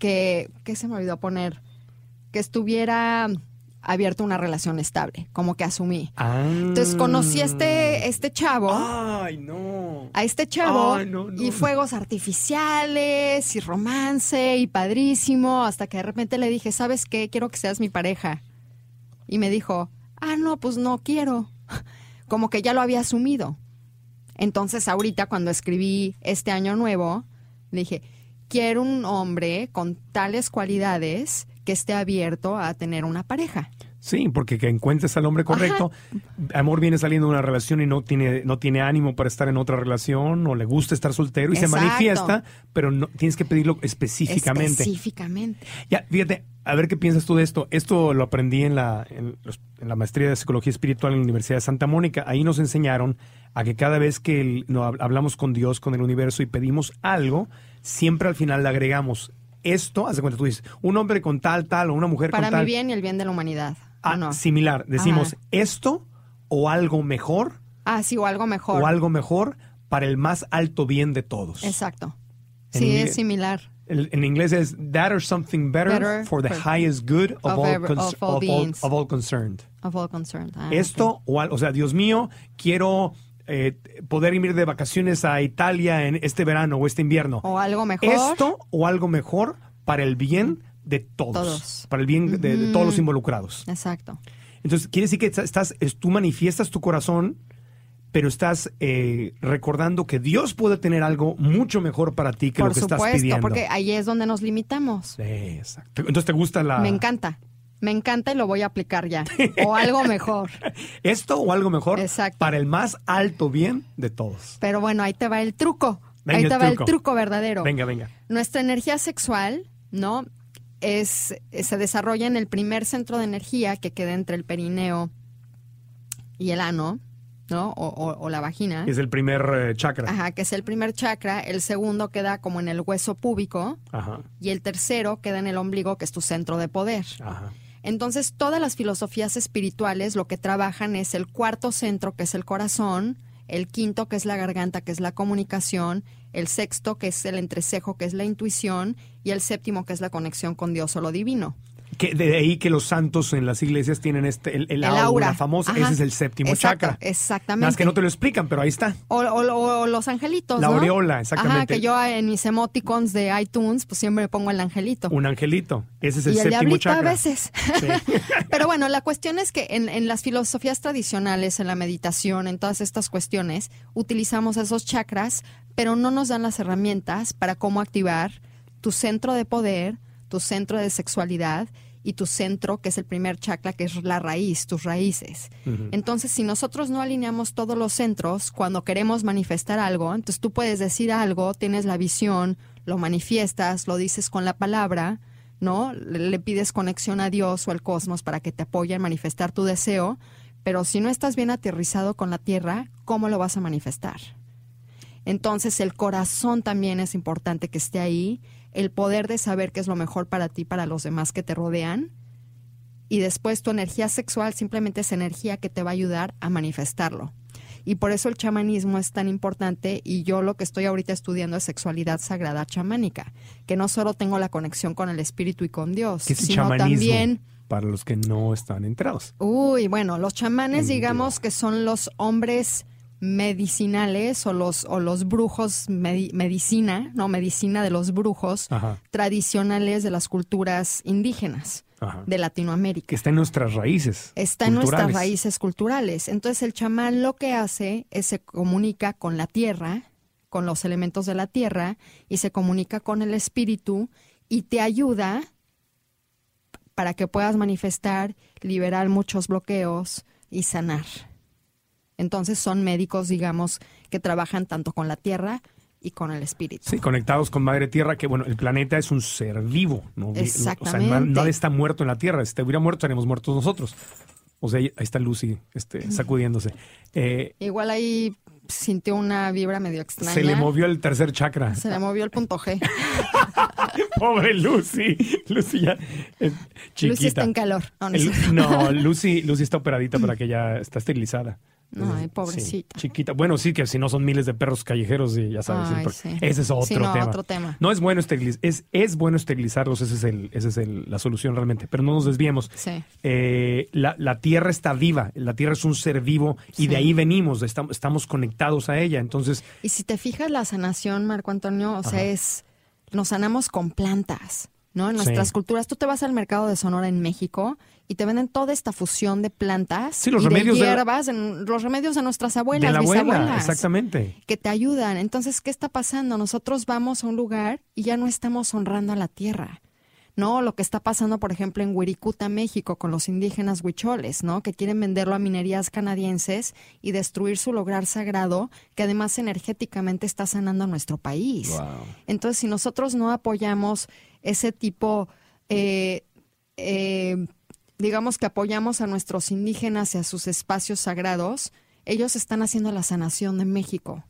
[SPEAKER 5] que ¿qué se me olvidó poner? que estuviera abierto una relación estable, como que asumí.
[SPEAKER 3] Ah.
[SPEAKER 5] Entonces conocí a este, este chavo.
[SPEAKER 3] Ay, no.
[SPEAKER 5] a este chavo
[SPEAKER 3] Ay, no, no,
[SPEAKER 5] y fuegos artificiales y romance y padrísimo, hasta que de repente le dije, ¿sabes qué? Quiero que seas mi pareja. Y me dijo, ah, no, pues no quiero. Como que ya lo había asumido. Entonces ahorita cuando escribí este año nuevo, dije, quiero un hombre con tales cualidades que esté abierto a tener una pareja.
[SPEAKER 3] Sí, porque que encuentres al hombre correcto. Amor viene saliendo de una relación y no tiene, no tiene ánimo para estar en otra relación, o le gusta estar soltero y se manifiesta, pero no tienes que pedirlo específicamente.
[SPEAKER 5] Específicamente.
[SPEAKER 3] Ya, fíjate, a ver qué piensas tú de esto. Esto lo aprendí en la, en, la maestría de psicología espiritual en la Universidad de Santa Mónica. Ahí nos enseñaron a que cada vez que el- no, hab- hablamos con Dios, con el universo y pedimos algo, siempre al final le agregamos esto. Haz de cuenta, tú dices, un hombre con tal, tal, o una mujer
[SPEAKER 5] Para
[SPEAKER 3] con tal.
[SPEAKER 5] mi bien y el bien de la humanidad. ¿O
[SPEAKER 3] Ah,
[SPEAKER 5] no?
[SPEAKER 3] Similar. Decimos
[SPEAKER 5] Ajá.
[SPEAKER 3] esto o algo mejor
[SPEAKER 5] Ah, sí, o algo mejor.
[SPEAKER 3] o algo mejor para el más alto bien de todos.
[SPEAKER 5] Exacto.
[SPEAKER 3] En
[SPEAKER 5] Sí, es similar.
[SPEAKER 3] En inglés es that or something better,
[SPEAKER 5] Better
[SPEAKER 3] for the
[SPEAKER 5] for-
[SPEAKER 3] highest good of,
[SPEAKER 5] of
[SPEAKER 3] all,
[SPEAKER 5] ever- of all
[SPEAKER 3] all- of all concerned.
[SPEAKER 5] Of all concerned. Ah,
[SPEAKER 3] Esto,
[SPEAKER 5] ok.
[SPEAKER 3] o, al- o sea, Dios mío, quiero eh, poder ir de vacaciones a Italia en este verano o este invierno.
[SPEAKER 5] O algo mejor.
[SPEAKER 3] Esto o algo mejor para el bien de todos.
[SPEAKER 5] Todos.
[SPEAKER 3] Para el bien de, de todos los involucrados.
[SPEAKER 5] Exacto.
[SPEAKER 3] Entonces, quiere decir que estás, es- tú manifiestas tu corazón, pero estás eh, recordando que Dios puede tener algo mucho mejor para ti que
[SPEAKER 5] Por
[SPEAKER 3] lo que estás pidiendo.
[SPEAKER 5] porque ahí es donde nos limitamos.
[SPEAKER 3] Sí, exacto. Entonces, ¿te gusta la...
[SPEAKER 5] Me encanta. Me encanta y lo voy a aplicar ya. O algo mejor.
[SPEAKER 3] Esto o algo mejor
[SPEAKER 5] Exacto.
[SPEAKER 3] para el más alto bien de todos.
[SPEAKER 5] Pero bueno, ahí te va el truco.
[SPEAKER 3] Venga,
[SPEAKER 5] ahí
[SPEAKER 3] el
[SPEAKER 5] te va
[SPEAKER 3] truco.
[SPEAKER 5] el truco verdadero.
[SPEAKER 3] Venga, venga.
[SPEAKER 5] Nuestra energía sexual, ¿no? Es, se desarrolla en el primer centro de energía que queda entre el perineo y el ano, ¿no? O, o- o la vagina.
[SPEAKER 3] Es el primer eh, chakra.
[SPEAKER 5] Ajá, que es el primer chakra. El segundo queda como en el hueso púbico.
[SPEAKER 3] Ajá.
[SPEAKER 5] Y el tercero queda en el ombligo, que es tu centro de poder.
[SPEAKER 3] Ajá.
[SPEAKER 5] Entonces, todas las filosofías espirituales lo que trabajan es el cuarto centro, que es el corazón, el quinto, que es la garganta, que es la comunicación, el sexto, que es el entrecejo, que es la intuición, y el séptimo, que es la conexión con Dios o lo divino.
[SPEAKER 3] Que de ahí que los santos en las iglesias tienen este, el, el
[SPEAKER 5] El
[SPEAKER 3] aura,
[SPEAKER 5] aura.
[SPEAKER 3] famosa.
[SPEAKER 5] Ajá.
[SPEAKER 3] Ese es el séptimo
[SPEAKER 5] Exacto,
[SPEAKER 3] chakra.
[SPEAKER 5] exactamente.
[SPEAKER 3] Más que no te lo explican, pero ahí está.
[SPEAKER 5] O, o- o los angelitos,
[SPEAKER 3] La
[SPEAKER 5] ¿no?
[SPEAKER 3] aureola, exactamente.
[SPEAKER 5] Ajá, que yo en mis emoticons de iTunes, pues siempre pongo el angelito.
[SPEAKER 3] Un angelito. Ese es el
[SPEAKER 5] y el
[SPEAKER 3] séptimo chakra.
[SPEAKER 5] a veces. Pero bueno, la cuestión es que en, en las filosofías tradicionales, en la meditación, en todas estas cuestiones, utilizamos esos chakras, pero no nos dan las herramientas para cómo activar tu centro de poder, tu centro de sexualidad y tu centro, que es el primer chakra, que es la raíz, tus raíces. Entonces, si nosotros no alineamos todos los centros cuando queremos manifestar algo, entonces tú puedes decir algo, tienes la visión, lo manifiestas, lo dices con la palabra, ¿no? Le, le pides conexión a Dios o al cosmos para que te apoye en manifestar tu deseo, pero si no estás bien aterrizado con la tierra, ¿cómo lo vas a manifestar? Entonces el corazón también es importante que esté ahí, el poder de saber qué es lo mejor para ti, para los demás que te rodean, y después tu energía sexual simplemente es energía que te va a ayudar a manifestarlo. Y por eso el chamanismo es tan importante y yo lo que estoy ahorita estudiando es sexualidad sagrada chamánica, que no solo tengo la conexión con el espíritu y con Dios,
[SPEAKER 3] ¿Qué es
[SPEAKER 5] sino
[SPEAKER 3] chamanismo?
[SPEAKER 5] también
[SPEAKER 3] Para los que no están enterados.
[SPEAKER 5] Uy, bueno, los chamanes,
[SPEAKER 3] En
[SPEAKER 5] digamos que son los hombres medicinales o los, o los brujos medi- medicina, no, medicina de los brujos
[SPEAKER 3] Ajá.
[SPEAKER 5] tradicionales de las culturas indígenas
[SPEAKER 3] Ajá.
[SPEAKER 5] de Latinoamérica.
[SPEAKER 3] Que está en nuestras raíces.
[SPEAKER 5] Está en nuestras raíces culturales. Entonces el chamán lo que hace es se comunica con la tierra, con los elementos de la tierra, y se comunica con el espíritu y te ayuda para que puedas manifestar, liberar muchos bloqueos y sanar. Entonces son médicos, digamos, que trabajan tanto con la tierra y con el espíritu.
[SPEAKER 3] Sí, conectados con Madre Tierra, que bueno, el planeta es un ser vivo. ¿no? O sea,
[SPEAKER 5] Exactamente.
[SPEAKER 3] na- nadie está muerto en la Tierra. Si hubiera muerto, estaríamos muertos nosotros. O sea, ahí está Lucy este, sacudiéndose. Eh,
[SPEAKER 5] Igual ahí sintió una vibra medio extraña.
[SPEAKER 3] se le movió el tercer chakra.
[SPEAKER 5] Se le movió el punto G.
[SPEAKER 3] Pobre Lucy. Lucy ya es chiquita.
[SPEAKER 5] Lucy está en calor. No, no
[SPEAKER 3] El- no, Lucy, Lucy está operadita para que ya está esterilizada.
[SPEAKER 5] Ay, pobrecita.
[SPEAKER 3] chiquita. Bueno, sí, que si no son miles de perros callejeros y ya sabes.
[SPEAKER 5] Ay,
[SPEAKER 3] el-
[SPEAKER 5] sí.
[SPEAKER 3] Ese es otro
[SPEAKER 5] Sí, no,
[SPEAKER 3] tema.
[SPEAKER 5] otro tema.
[SPEAKER 3] No es bueno esterilizar, es, es bueno esterilizarlos, ese es el, ese es el- la solución realmente. Pero no nos desviemos. Eh, la, la tierra está viva, la tierra es un ser vivo y de ahí venimos, estamos, estamos conectados a ella. Entonces,
[SPEAKER 5] Y si te fijas, la sanación, Marco Antonio, o sea,
[SPEAKER 3] Ajá.
[SPEAKER 5] es. Nos sanamos con plantas, ¿no? En nuestras
[SPEAKER 3] Sí.
[SPEAKER 5] culturas. Tú te vas al mercado de Sonora en México y te venden toda esta fusión de plantas.
[SPEAKER 3] Sí, los
[SPEAKER 5] y
[SPEAKER 3] remedios
[SPEAKER 5] de
[SPEAKER 3] de la-
[SPEAKER 5] hierbas, en- los remedios de nuestras abuelas,
[SPEAKER 3] de la abuela,
[SPEAKER 5] bisabuelas.
[SPEAKER 3] exactamente.
[SPEAKER 5] que te ayudan. Entonces, ¿qué está pasando? Nosotros vamos a un lugar y ya no estamos honrando a la tierra. ¿No? Lo que está pasando, por ejemplo, en Wirikuta, México, con los indígenas huicholes, ¿no? Que quieren venderlo a minerías canadienses y destruir su lograr sagrado, que además energéticamente está sanando a nuestro país. Entonces, si nosotros no apoyamos ese tipo, eh, eh, digamos que apoyamos a nuestros indígenas y a sus espacios sagrados, ellos están haciendo la sanación de México.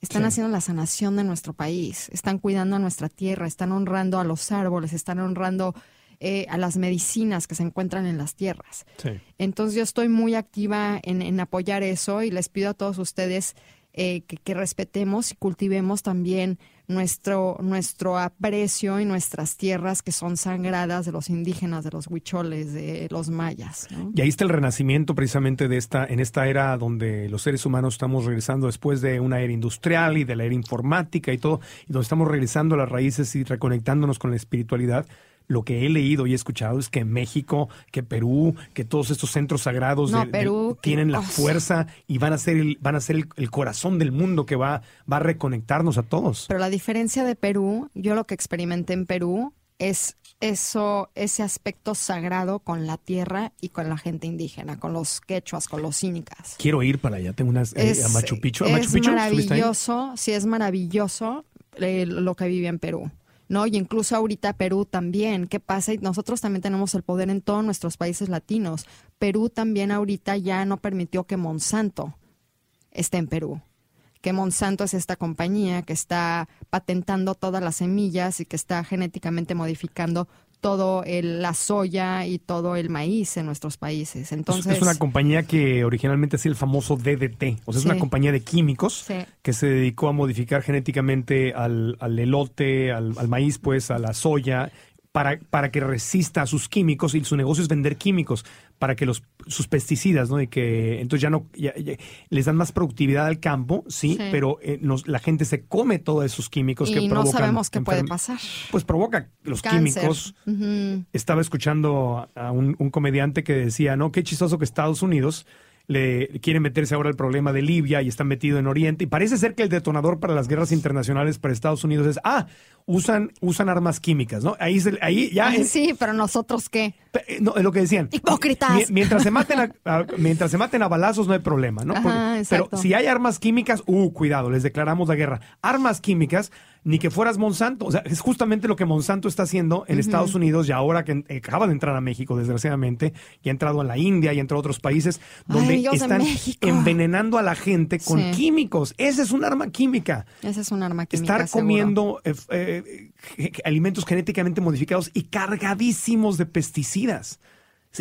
[SPEAKER 5] Están
[SPEAKER 3] Sí.
[SPEAKER 5] haciendo la sanación de nuestro país, están cuidando a nuestra tierra, están honrando a los árboles, están honrando eh, a las medicinas que se encuentran en las tierras.
[SPEAKER 3] Sí.
[SPEAKER 5] Entonces yo estoy muy activa en, en apoyar eso y les pido a todos ustedes eh, que, que respetemos y cultivemos también nuestro, nuestro aprecio y nuestras tierras que son sagradas de los indígenas, de los huicholes, de los mayas.
[SPEAKER 3] Y ahí está el renacimiento precisamente de esta, en esta era donde los seres humanos estamos regresando después de una era industrial y de la era informática y todo, y donde estamos regresando a las raíces y reconectándonos con la espiritualidad. Lo que he leído y he escuchado es que México, que Perú, que todos estos centros sagrados
[SPEAKER 5] No,
[SPEAKER 3] de-
[SPEAKER 5] Perú,
[SPEAKER 3] tienen la
[SPEAKER 5] oh.
[SPEAKER 3] fuerza y van a ser el, van a ser el, el corazón del mundo que va, va a reconectarnos a todos.
[SPEAKER 5] Pero la diferencia de Perú, yo lo que experimenté en Perú es eso, ese aspecto sagrado con la tierra y con la gente indígena, con los quechuas, con los incas.
[SPEAKER 3] Quiero ir para allá, tengo unas eh, a Machu Picchu. ¿A
[SPEAKER 5] es
[SPEAKER 3] Machu Picchu? ¿Estuviste ahí?
[SPEAKER 5] maravilloso, sí es maravilloso eh, lo que vive en Perú. ¿No? Y incluso ahorita Perú también. ¿Qué pasa? Y nosotros también tenemos el poder en todos nuestros países latinos. Perú también ahorita ya no permitió que Monsanto esté en Perú. Que Monsanto es esta compañía que está patentando todas las semillas y que está genéticamente modificando todo el- la soya y todo el maíz en nuestros países.
[SPEAKER 3] Es-
[SPEAKER 5] Entonces,
[SPEAKER 3] es una compañía que originalmente hacía el famoso DDT, o sea, es
[SPEAKER 5] Sí.
[SPEAKER 3] una compañía de químicos
[SPEAKER 5] Sí.
[SPEAKER 3] que se dedicó a modificar genéticamente al, al elote, al, al maíz, pues, a la soya, para, para que resista a sus químicos y su negocio es vender químicos para que los sus pesticidas, ¿no? Y que entonces ya no ya- ya- les dan más productividad al campo, sí,
[SPEAKER 5] Sí.
[SPEAKER 3] pero eh, nos- la gente se come todos esos químicos que
[SPEAKER 5] no
[SPEAKER 3] provocan
[SPEAKER 5] sabemos qué puede pasar.
[SPEAKER 3] Pues provoca los
[SPEAKER 5] Cáncer.
[SPEAKER 3] químicos estaba escuchando a un, un comediante que decía, no, qué chistoso que Estados Unidos le quiere meterse ahora el problema de Libia y está metido en Oriente. Y parece ser que el detonador para las guerras internacionales para Estados Unidos es, ah, usan, usan armas químicas, ¿no? Ahí, se- ahí ya... Eh,
[SPEAKER 5] sí, pero nosotros qué.
[SPEAKER 3] eh, No, es lo que decían.
[SPEAKER 5] Hipócritas.
[SPEAKER 3] Mi- mientras se maten a, a- mientras se maten a balazos no hay problema, ¿no? Porque- pero si hay armas químicas, uh, cuidado, les declaramos la guerra. Armas químicas, ni que fueras Monsanto. O sea, es justamente lo que Monsanto está haciendo en Estados Unidos y ahora que eh, acaba de entrar a México, desgraciadamente, y ha entrado a la India y entrado a otros países donde
[SPEAKER 5] Ay,
[SPEAKER 3] están envenenando a la gente con
[SPEAKER 5] Sí.
[SPEAKER 3] químicos. Esa es un arma química.
[SPEAKER 5] Ese es un arma química.
[SPEAKER 3] Estar
[SPEAKER 5] seguro.
[SPEAKER 3] comiendo eh, eh, alimentos genéticamente modificados y cargadísimos de pesticidas.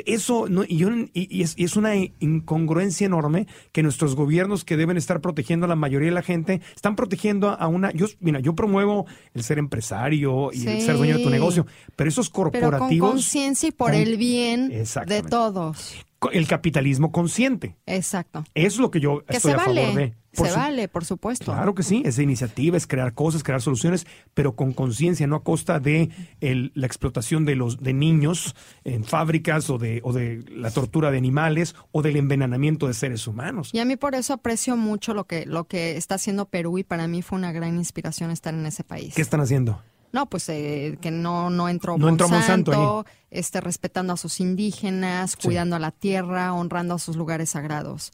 [SPEAKER 3] Eso no, y, yo- y- es, y es una incongruencia enorme que nuestros gobiernos que deben estar protegiendo a la mayoría de la gente están protegiendo a una. Yo, mira, yo promuevo el ser empresario y el ser dueño de tu negocio, pero esos
[SPEAKER 5] Pero con
[SPEAKER 3] corporativos,
[SPEAKER 5] conciencia y por
[SPEAKER 3] con-
[SPEAKER 5] el bien de todos.
[SPEAKER 3] El capitalismo consciente.
[SPEAKER 5] Exacto.
[SPEAKER 3] Eso es lo que yo
[SPEAKER 5] Que
[SPEAKER 3] estoy a favor de.
[SPEAKER 5] Se
[SPEAKER 3] su-
[SPEAKER 5] vale, por supuesto.
[SPEAKER 3] Claro que sí, esa iniciativa es crear cosas, crear soluciones, pero con conciencia, no a costa de el- la explotación de los de niños en fábricas o de, o de la tortura de animales o del envenenamiento de seres humanos.
[SPEAKER 5] Y a mí por eso aprecio mucho lo que, lo que está haciendo Perú y para mí fue una gran inspiración estar en ese país.
[SPEAKER 3] ¿Qué están haciendo?
[SPEAKER 5] No, pues eh, que no, no entró
[SPEAKER 3] No
[SPEAKER 5] Monsanto este, respetando a sus indígenas, cuidando a la tierra, honrando a sus lugares sagrados.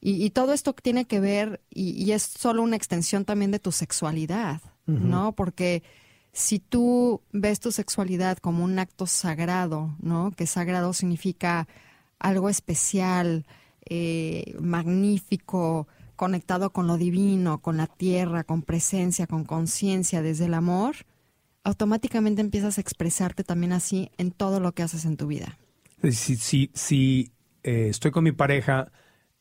[SPEAKER 5] Y, y todo esto tiene que ver, y, y es solo una extensión también de tu sexualidad, ¿no? Porque si tú ves tu sexualidad como un acto sagrado, ¿no? Que sagrado significa algo especial, eh, magnífico, conectado con lo divino, con la tierra, con presencia, con conciencia, desde el amor, automáticamente empiezas a expresarte también así en todo lo que haces en tu vida.
[SPEAKER 3] Si, si, si eh, estoy con mi pareja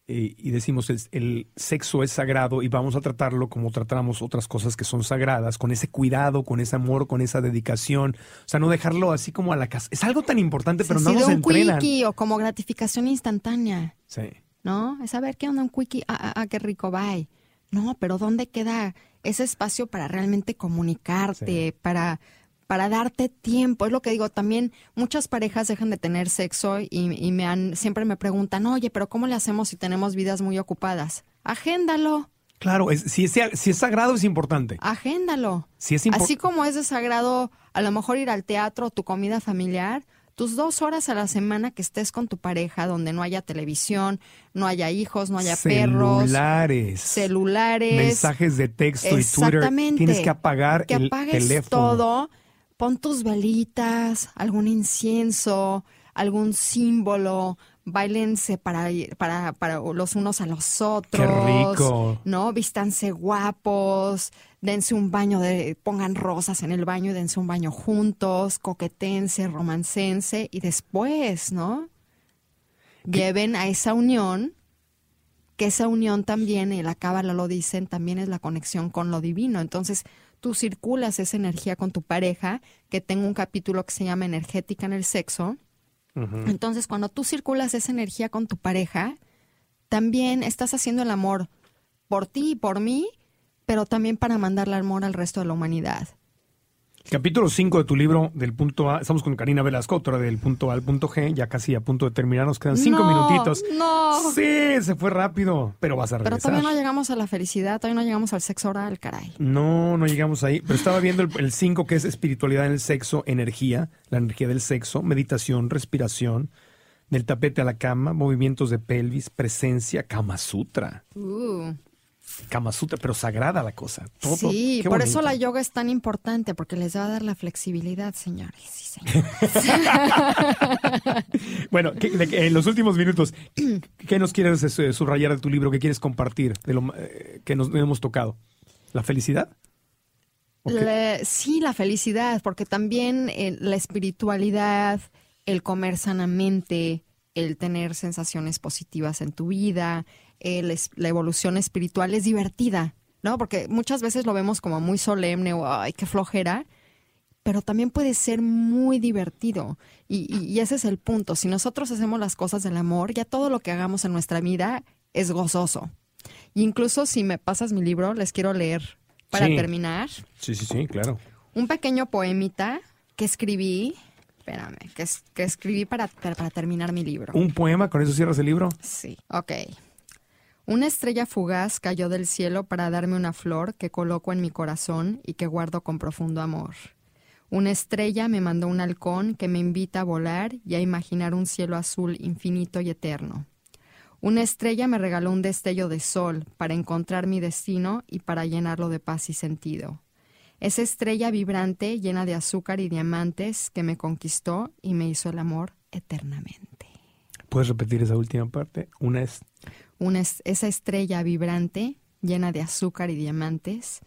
[SPEAKER 3] eh, y decimos el, el sexo es sagrado y vamos a tratarlo como tratamos otras cosas que son sagradas, con ese cuidado, con ese amor, con esa dedicación. O sea, no dejarlo así como a la casa. Es algo tan importante, pero
[SPEAKER 5] Sí,
[SPEAKER 3] no nos
[SPEAKER 5] un
[SPEAKER 3] entrenan.
[SPEAKER 5] quickie o como gratificación instantánea,
[SPEAKER 3] Sí.
[SPEAKER 5] ¿no? Es saber qué onda un quickie, ah, ah, ah, qué rico, bye. No, pero ¿dónde queda ese espacio para realmente comunicarte, para, para darte tiempo? Es lo que digo, también muchas parejas dejan de tener sexo y, y me han, siempre me preguntan, oye, pero ¿cómo le hacemos si tenemos vidas muy ocupadas? Agéndalo,
[SPEAKER 3] Claro, es- si, es, si es sagrado es importante.
[SPEAKER 5] agéndalo.
[SPEAKER 3] Si es impor-
[SPEAKER 5] Así como es de sagrado a lo mejor ir al teatro, tu comida familiar, tus dos horas a la semana que estés con tu pareja, donde no haya televisión, no haya hijos, no haya perros,
[SPEAKER 3] celulares,
[SPEAKER 5] celulares,
[SPEAKER 3] mensajes de texto y Twitter.
[SPEAKER 5] Exactamente.
[SPEAKER 3] Tienes que apagar
[SPEAKER 5] que
[SPEAKER 3] el
[SPEAKER 5] apagues
[SPEAKER 3] teléfono.
[SPEAKER 5] todo, pon tus velitas, algún incienso, algún símbolo, bailense para, para, para los unos a los otros.
[SPEAKER 3] Qué rico.
[SPEAKER 5] ¿No? Vístanse guapos, dense un baño de, pongan rosas en el baño y dense un baño juntos, coquetense, romancense y después, ¿no? Lleven a esa unión que esa unión también, y la cábala lo dicen, también es la conexión con lo divino. Entonces, tú circulas esa energía con tu pareja, que tengo un capítulo que se llama Energética en el sexo. Entonces, cuando tú circulas esa energía con tu pareja, también estás haciendo el amor por ti y por mí, pero también para mandarle amor al resto de la humanidad.
[SPEAKER 3] Capítulo 5 de tu libro del punto A. Estamos con Karina Velasco, autora del punto A al punto G. Ya casi a punto de terminar. Nos quedan cinco
[SPEAKER 5] No,
[SPEAKER 3] minutitos.
[SPEAKER 5] no.
[SPEAKER 3] Sí, se fue rápido. Pero vas a
[SPEAKER 5] Pero
[SPEAKER 3] regresar.
[SPEAKER 5] todavía no llegamos a la felicidad, todavía no llegamos al sexo oral, caray.
[SPEAKER 3] No, no llegamos ahí. Pero estaba viendo el 5 que es espiritualidad en el sexo, energía, la energía del sexo, meditación, respiración, del tapete a la cama, movimientos de pelvis, presencia, Kama Sutra.
[SPEAKER 5] Uh.
[SPEAKER 3] Kama Sutra, pero sagrada la cosa. Todo,
[SPEAKER 5] Sí, por eso la yoga es tan importante, porque les va a dar la flexibilidad, señores. Sí, señores.
[SPEAKER 3] Bueno, ¿qué- de qué- en los últimos minutos, ¿qué nos quieres eh, subrayar de tu libro? ¿Qué quieres compartir de lo eh, que nos hemos tocado? ¿La felicidad?
[SPEAKER 5] Sí, la felicidad, porque también eh, la espiritualidad, el comer sanamente, el tener sensaciones positivas en tu vida, el es- la evolución espiritual es divertida, ¿no? Porque muchas veces lo vemos como muy solemne o ay, qué flojera, pero también puede ser muy divertido. Y, y- y ese es el punto. Si nosotros hacemos las cosas del amor, ya todo lo que hagamos en nuestra vida es gozoso. Y incluso si me pasas mi libro, les quiero leer para
[SPEAKER 3] Sí.
[SPEAKER 5] terminar
[SPEAKER 3] Sí, sí, sí, claro.
[SPEAKER 5] un pequeño poemita que escribí, espérame, que, es- que escribí para, para terminar mi libro.
[SPEAKER 3] ¿Un poema? ¿Con eso cierras el libro?
[SPEAKER 5] Sí, ok. Una estrella fugaz cayó del cielo para darme una flor que coloco en mi corazón y que guardo con profundo amor. Una estrella me mandó un halcón que me invita a volar y a imaginar un cielo azul infinito y eterno. Una estrella me regaló un destello de sol para encontrar mi destino y para llenarlo de paz y sentido. Esa estrella vibrante, llena de azúcar y diamantes, que me conquistó y me hizo el amor eternamente.
[SPEAKER 3] ¿Puedes repetir esa última parte? Una es...
[SPEAKER 5] Una es- esa estrella vibrante, llena de azúcar y diamantes,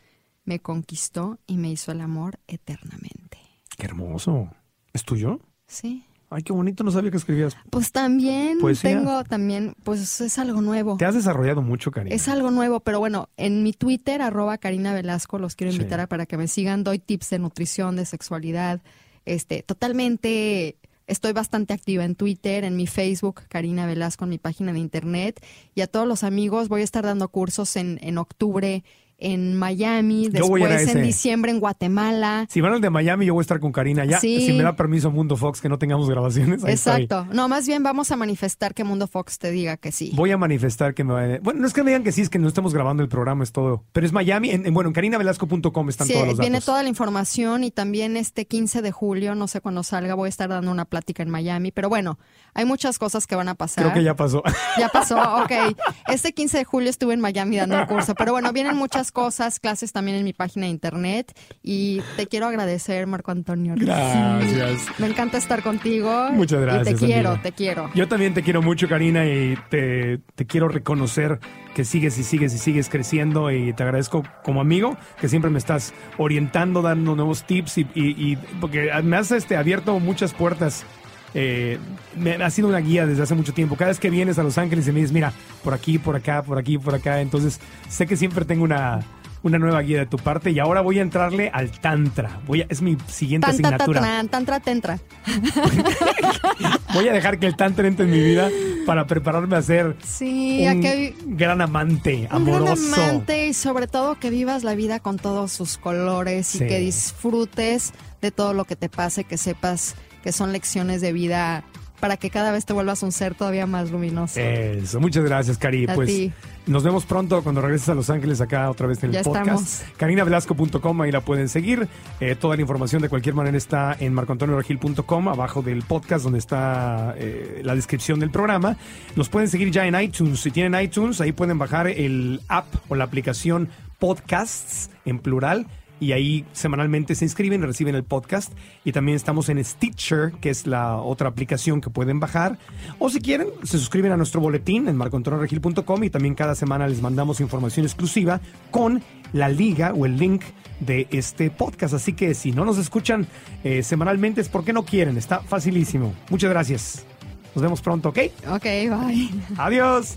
[SPEAKER 5] me conquistó y me hizo el amor eternamente.
[SPEAKER 3] ¡Qué hermoso! ¿Es tuyo?
[SPEAKER 5] Sí.
[SPEAKER 3] Ay, qué bonito, no sabía que escribías.
[SPEAKER 5] Pues también
[SPEAKER 3] Poesía.
[SPEAKER 5] tengo, también, pues es algo nuevo.
[SPEAKER 3] Te has desarrollado mucho, Karina.
[SPEAKER 5] Es algo nuevo, pero bueno, en mi Twitter, arroba Karina Velasco, los quiero
[SPEAKER 3] Sí.
[SPEAKER 5] invitar a para que me sigan. Doy tips de nutrición, de sexualidad. Este, totalmente, estoy bastante activa en Twitter, en mi Facebook, Karina Velasco, en mi página de internet. Y a todos los amigos, voy a estar dando cursos en, en octubre en Miami, después en diciembre en Guatemala.
[SPEAKER 3] Si van al de Miami, yo voy a estar con Karina. Ya,
[SPEAKER 5] Sí.
[SPEAKER 3] si me da permiso Mundo Fox que no tengamos grabaciones. ahí.
[SPEAKER 5] Exacto. No, más bien vamos a manifestar que Mundo Fox te diga que sí.
[SPEAKER 3] Voy a manifestar que me vaya- Bueno, no es que me digan que sí, es que no estamos grabando el programa, es todo. Pero es Miami. En, en- bueno, en carinavelasco.com están
[SPEAKER 5] Sí,
[SPEAKER 3] todos los datos.
[SPEAKER 5] viene toda la información y también este 15 de julio, no sé cuándo salga, voy a estar dando una plática en Miami, pero bueno, hay muchas cosas que van a pasar.
[SPEAKER 3] Creo que ya pasó.
[SPEAKER 5] Ya pasó, ok. Este 15 de julio estuve en Miami dando un curso, pero bueno, vienen muchas cosas, clases también en mi página de internet y te quiero agradecer, Marco Antonio.
[SPEAKER 3] Gracias.
[SPEAKER 5] Me encanta estar contigo.
[SPEAKER 3] Muchas
[SPEAKER 5] Y
[SPEAKER 3] gracias,
[SPEAKER 5] te quiero, te quiero.
[SPEAKER 3] Yo también te quiero mucho, Karina, y te, te quiero reconocer que sigues y sigues y sigues creciendo y te agradezco como amigo que siempre me estás orientando, dando nuevos tips y, y- y- porque me has este, abierto muchas puertas eh, me, ha sido una guía desde hace mucho tiempo. Cada vez que vienes a Los Ángeles y me dices, mira, por aquí, por acá, por aquí, por acá. Entonces, sé que siempre tengo una, una nueva guía de tu parte y ahora voy a entrarle al Tantra. Voy a, es mi siguiente asignatura.
[SPEAKER 5] tatran, tantra, tentra.
[SPEAKER 3] Voy a dejar que el Tantra entre en mi vida para prepararme a ser
[SPEAKER 5] Sí,
[SPEAKER 3] un
[SPEAKER 5] a que
[SPEAKER 3] gran amante,
[SPEAKER 5] un gran
[SPEAKER 3] amoroso.
[SPEAKER 5] amante y sobre todo que vivas la vida con todos sus colores y que disfrutes de todo lo que te pase, que sepas que son lecciones de vida para que cada vez te vuelvas un ser todavía más luminoso.
[SPEAKER 3] Eso, muchas gracias, Cari.
[SPEAKER 5] A
[SPEAKER 3] pues
[SPEAKER 5] ti.
[SPEAKER 3] nos vemos pronto cuando regreses a Los Ángeles acá otra vez en el
[SPEAKER 5] Ya
[SPEAKER 3] podcast. CarinaVelasco.com, ahí la pueden seguir. Eh, toda la información de cualquier manera está en marcoantonioregil.com, abajo del podcast donde está eh, la descripción del programa. Nos pueden seguir ya en iTunes. Si tienen iTunes, ahí pueden bajar el app o la aplicación Podcasts en plural y ahí semanalmente se inscriben, reciben el podcast y también estamos en Stitcher, que es la otra aplicación que pueden bajar. O si quieren, se suscriben a nuestro boletín en marcoantonioregil.com y también cada semana les mandamos información exclusiva con la liga o el link de este podcast. Así que si no nos escuchan eh, semanalmente es porque no quieren, está facilísimo. Muchas gracias. Nos vemos pronto, ¿ok?
[SPEAKER 5] Ok, bye.
[SPEAKER 3] Adiós.